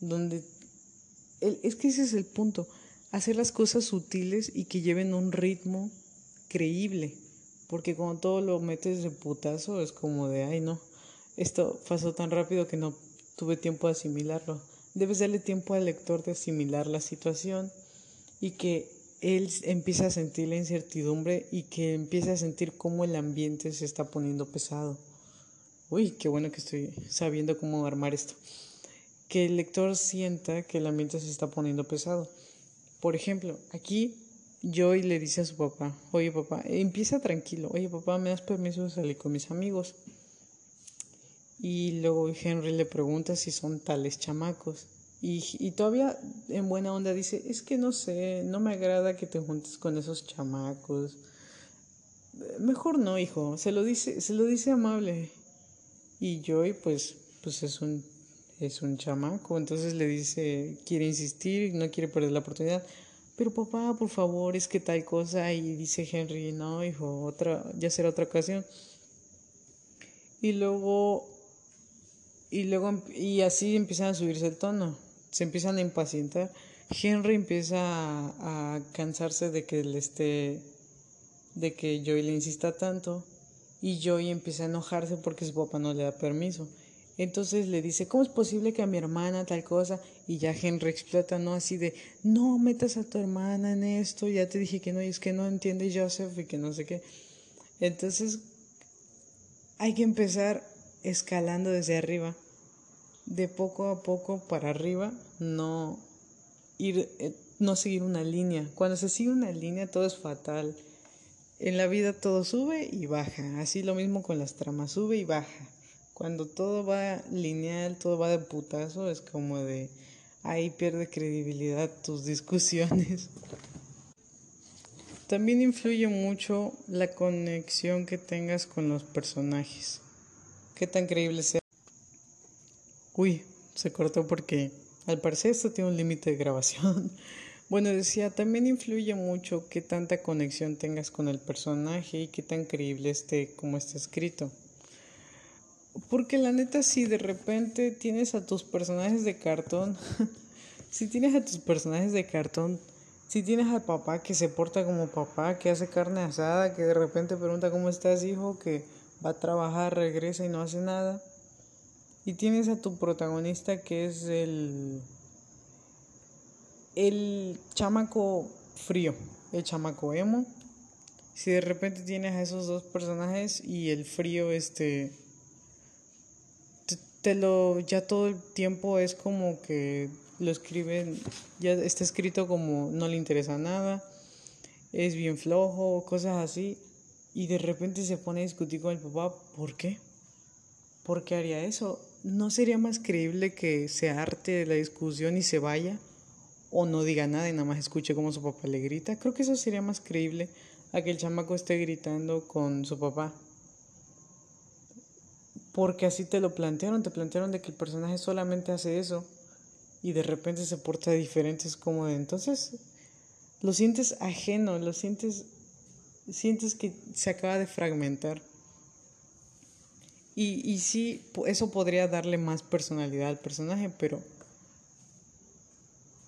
Donde es que ese es el punto, hacer las cosas sutiles y que lleven un ritmo creíble, porque cuando todo lo metes de putazo es como de, ay no, esto pasó tan rápido que no tuve tiempo de asimilarlo. Debes darle tiempo al lector de asimilar la situación y que él empiece a sentir la incertidumbre y que empiece a sentir cómo el ambiente se está poniendo pesado. Uy, qué bueno que estoy sabiendo cómo armar esto. Que el lector sienta que el ambiente se está poniendo pesado. Por ejemplo, aquí Joy le dice a su papá, oye papá, empieza tranquilo, oye papá, ¿me das permiso de salir con mis amigos? Y luego Henry le pregunta si son tales chamacos. Y, y todavía en buena onda dice, es que no sé, no me agrada que te juntes con esos chamacos. Mejor no, hijo, se lo dice, se lo dice amable. Y Joy pues, pues es un, es un chamaco, entonces le dice, quiere insistir, no quiere perder la oportunidad pero papá, por favor, es que tal cosa. Y dice Henry, no, hijo, otra, ya será otra ocasión. Y luego, y luego, y así empiezan a subirse el tono, se empiezan a impacientar. Henry empieza a, cansarse de que le esté, de que Joy le insista tanto. Y Joy empieza a enojarse porque su papá no le da permiso. Entonces le dice, ¿cómo es posible que a mi hermana tal cosa? Y ya Henry explota, ¿no? Así de, no metas a tu hermana en esto, ya te dije que no, y es que no entiende Joseph y que no sé qué. Entonces hay que empezar escalando desde arriba. De poco a poco para arriba, no ir, eh, no seguir una línea. Cuando se sigue una línea todo es fatal. En la vida todo sube y baja, así lo mismo con las tramas, sube y baja. Cuando todo va lineal, todo va de putazo, es como de ahí pierde credibilidad tus discusiones. También influye mucho la conexión que tengas con los personajes. Qué tan creíble sea. Uy, se cortó porque al parecer esto tiene un límite de grabación. [LAUGHS] Bueno, decía, también influye mucho qué tanta conexión tengas con el personaje y qué tan creíble esté como está escrito. Porque la neta, si de repente tienes a tus personajes de cartón, [LAUGHS] si tienes a tus personajes de cartón, si tienes al papá que se porta como papá, que hace carne asada, que de repente pregunta cómo estás hijo, que va a trabajar, regresa y no hace nada. Y tienes a tu protagonista que es el el chamaco frío, el chamaco emo. Si de repente tienes a esos dos personajes y el frío este te lo ya todo el tiempo es como que lo escriben, ya está escrito como no le interesa nada, es bien flojo, cosas así, y de repente se pone a discutir con el papá, ¿por qué? ¿Por qué haría eso? ¿No sería más creíble que se arte de la discusión y se vaya? ¿O no diga nada y nada más escuche cómo su papá le grita? Creo que eso sería más creíble a que el chamaco esté gritando con su papá. Porque así te lo plantearon, te plantearon de que el personaje solamente hace eso y de repente se porta diferente, es como de entonces lo sientes ajeno, lo sientes, sientes que se acaba de fragmentar. Y, y sí, eso podría darle más personalidad al personaje, pero...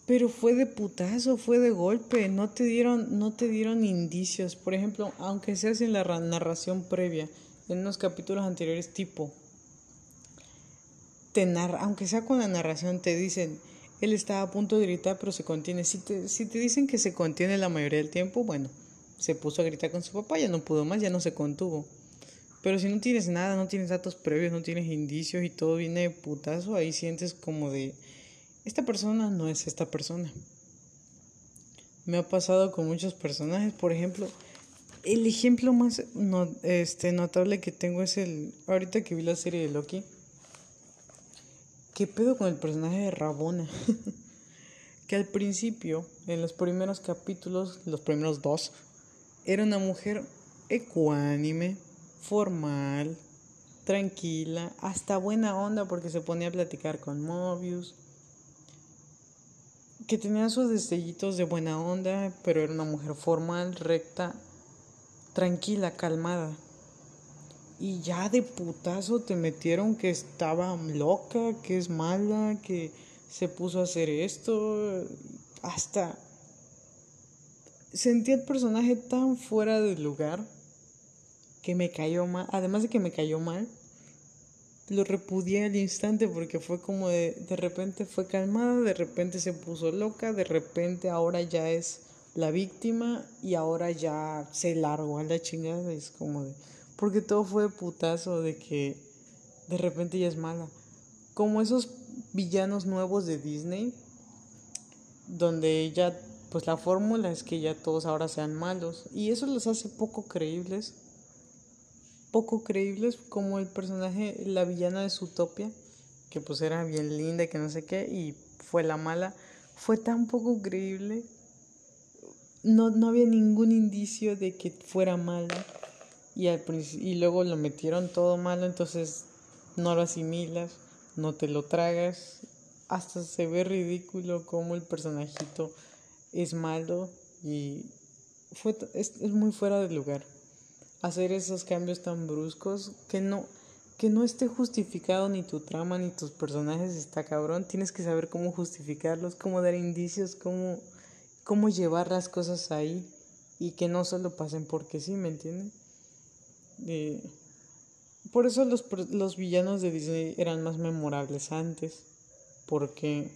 Pero fue de putazo, fue de golpe, no te dieron, no te dieron indicios. Por ejemplo, aunque seas en la narración previa, en unos capítulos anteriores, tipo, te aunque sea con la narración, te dicen, él está a punto de gritar, pero se contiene. Si te, si te dicen que se contiene la mayoría del tiempo, bueno, se puso a gritar con su papá, ya no pudo más, ya no se contuvo. Pero si no tienes nada, no tienes datos previos, no tienes indicios y todo viene de putazo, ahí sientes como de, esta persona no es esta persona. Me ha pasado con muchos personajes, por ejemplo, el ejemplo más este, notable que tengo es el, ahorita que vi la serie de Loki, ¿Qué pedo con el personaje de Rabona? [LAUGHS] que al principio, en los primeros capítulos, los primeros dos, era una mujer ecuánime, formal, tranquila, hasta buena onda porque se ponía a platicar con Mobius. Que tenía sus destellitos de buena onda, pero era una mujer formal, recta, tranquila, calmada. Y ya de putazo te metieron que estaba loca, que es mala, que se puso a hacer esto. Hasta sentí el personaje tan fuera de lugar que me cayó mal. Además de que me cayó mal, lo repudié al instante porque fue como de, de repente fue calmada, de repente se puso loca, de repente ahora ya es la víctima y ahora ya se largó a la chingada. Es como de porque todo fue de putazo de que de repente ya es mala. Como esos villanos nuevos de Disney, donde ya, pues la fórmula es que ya todos ahora sean malos. Y eso los hace poco creíbles. Poco creíbles como el personaje, la villana de Zootopia, que pues era bien linda y que no sé qué, y fue la mala. Fue tan poco creíble. No, no había ningún indicio de que fuera mala y, al y luego lo metieron todo malo, entonces no lo asimilas, no te lo tragas, hasta se ve ridículo como el personajito es malo y fue, es, es muy fuera de lugar hacer esos cambios tan bruscos que no que no esté justificado ni tu trama ni tus personajes está cabrón. Tienes que saber cómo justificarlos cómo dar indicios cómo cómo llevar las cosas ahí y que no solo pasen porque sí me entiendes por eso los, los villanos de Disney eran más memorables antes, porque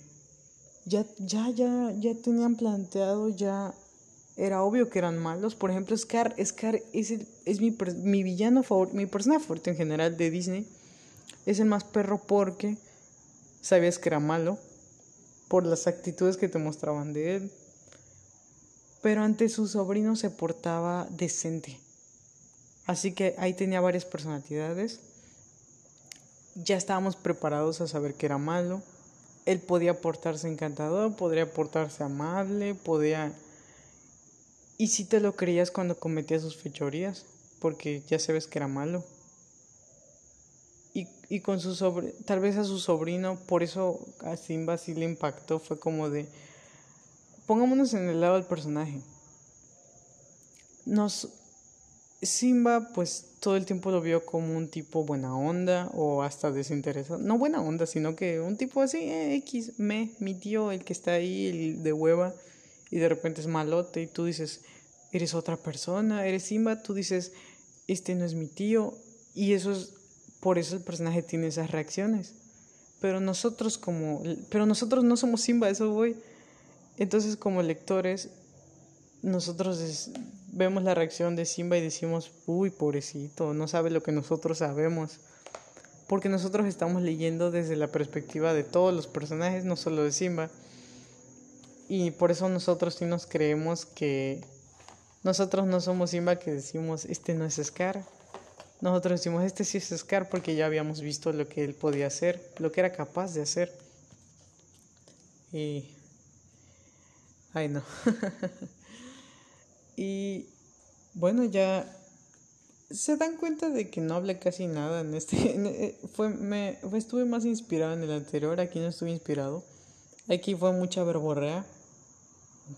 ya, ya, ya, ya tenían planteado, ya era obvio que eran malos. Por ejemplo, Scar, Scar es, el, es mi, mi villano favorito, mi personaje favorito en general de Disney. Es el más perro porque sabías que era malo por las actitudes que te mostraban de él, pero ante su sobrino se portaba decente. Así que ahí tenía varias personalidades. Ya estábamos preparados a saber que era malo. Él podía portarse encantador, podría portarse amable, podía... Y si te lo creías cuando cometía sus fechorías, porque ya sabes que era malo. Y, y con su sobrino, tal vez a su sobrino, por eso a Simba sí le impactó, fue como de, pongámonos en el lado del personaje. Nos, Simba pues todo el tiempo lo vio como un tipo buena onda o hasta desinteresado. No buena onda, sino que un tipo así, eh, X, me, mi tío, el que está ahí, el de hueva, y de repente es malote y tú dices, eres otra persona, eres Simba, tú dices, este no es mi tío, y eso es, por eso el personaje tiene esas reacciones. Pero nosotros como, pero nosotros no somos Simba, eso voy. Entonces como lectores, nosotros vemos la reacción de Simba y decimos, uy, pobrecito, no sabe lo que nosotros sabemos. Porque nosotros estamos leyendo desde la perspectiva de todos los personajes, no solo de Simba. Y por eso nosotros sí nos creemos que nosotros no somos Simba que decimos, este no es Scar. Nosotros decimos, este sí es Scar porque ya habíamos visto lo que él podía hacer, lo que era capaz de hacer. Y... Ay, no. [LAUGHS] Y bueno, ya se dan cuenta de que no hablé casi nada en este. Eh, fue, me, estuve más inspirado en el anterior, aquí no estuve inspirado. Aquí fue mucha verborrea.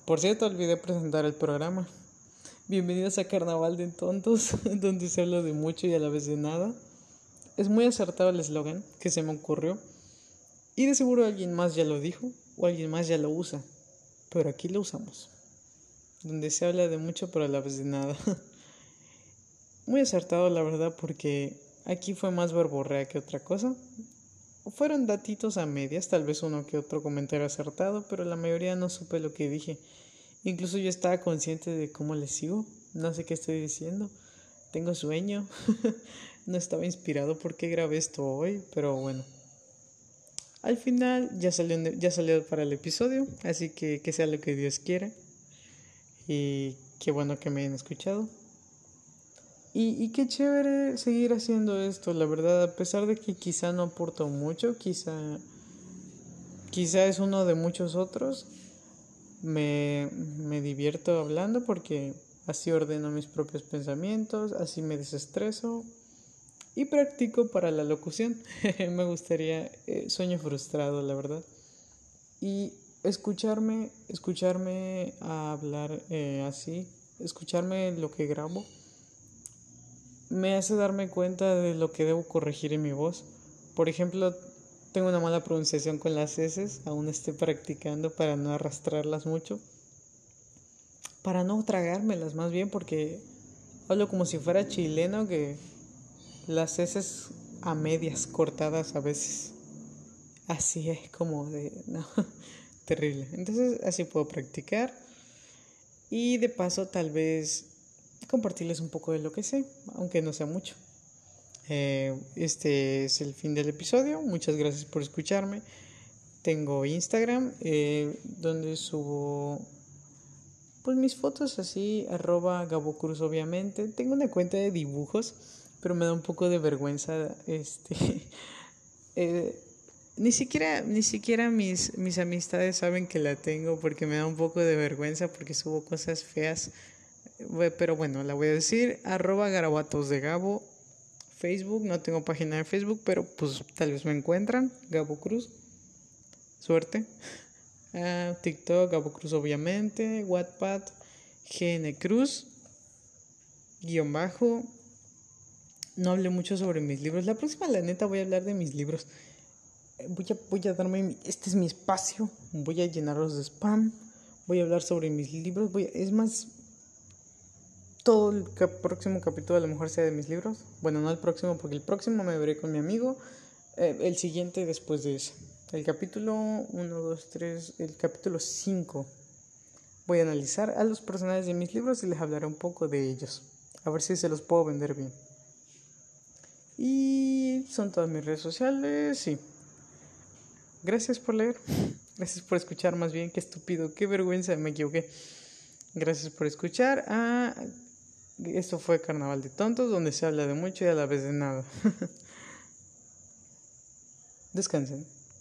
Por cierto, olvidé presentar el programa. Bienvenidos a Carnaval de Tontos, [LAUGHS] donde se habla de mucho y a la vez de nada. Es muy acertado el eslogan que se me ocurrió. Y de seguro alguien más ya lo dijo o alguien más ya lo usa. Pero aquí lo usamos donde se habla de mucho pero a la vez de nada. [LAUGHS] Muy acertado la verdad porque aquí fue más verborrea que otra cosa. Fueron datitos a medias, tal vez uno que otro comentario acertado, pero la mayoría no supe lo que dije. Incluso yo estaba consciente de cómo les sigo, no sé qué estoy diciendo. Tengo sueño, [LAUGHS] no estaba inspirado porque grabé esto hoy, pero bueno. Al final ya salió, ya salió para el episodio, así que que sea lo que Dios quiera. Y qué bueno que me hayan escuchado. Y, y qué chévere seguir haciendo esto, la verdad, a pesar de que quizá no aporto mucho, quizá, quizá es uno de muchos otros, me, me divierto hablando porque así ordeno mis propios pensamientos, así me desestreso y practico para la locución. [LAUGHS] me gustaría, eh, sueño frustrado, la verdad. Y escucharme, escucharme hablar eh, así, escucharme lo que grabo, me hace darme cuenta de lo que debo corregir en mi voz. Por ejemplo, tengo una mala pronunciación con las S, aún estoy practicando para no arrastrarlas mucho, para no tragármelas más bien, porque hablo como si fuera chileno, que las S a medias cortadas a veces. Así es como de... [LAUGHS] No terrible. Entonces así puedo practicar y de paso tal vez compartirles un poco de lo que sé, aunque no sea mucho. Eh, este es el fin del episodio. Muchas gracias por escucharme. Tengo Instagram eh, donde subo pues mis fotos así, arroba Gabo Cruz obviamente. Tengo una cuenta de dibujos, pero me da un poco de vergüenza este [LAUGHS] eh, ni siquiera, ni siquiera mis, mis amistades saben que la tengo porque me da un poco de vergüenza porque subo cosas feas. Pero bueno, la voy a decir. Arroba garabatos de Gabo. Facebook, no tengo página de Facebook, pero pues tal vez me encuentran. Gabo Cruz. Suerte. [LAUGHS] Ah, TikTok, Gabo Cruz obviamente. Wattpad, GN Cruz. Guión bajo. No hablé mucho sobre mis libros. La próxima, la neta, voy a hablar de mis libros voy a, voy a darme, este es mi espacio, voy a llenarlos de spam, voy a hablar sobre mis libros, voy es más, todo el próximo capítulo a lo mejor sea de mis libros, bueno, no el próximo, porque el próximo me veré con mi amigo, eh, el siguiente después de ese, el capítulo 1, 2, 3, el capítulo 5, voy a analizar a los personajes de mis libros y les hablaré un poco de ellos, a ver si se los puedo vender bien. Y son todas mis redes sociales, sí. gracias por leer. [LAUGHS] Gracias por escuchar más bien. Qué estúpido, qué vergüenza, me equivoqué. Gracias por escuchar. Ah, esto fue Carnaval de Tontos, donde se habla de mucho y a la vez de nada. [LAUGHS] Descansen.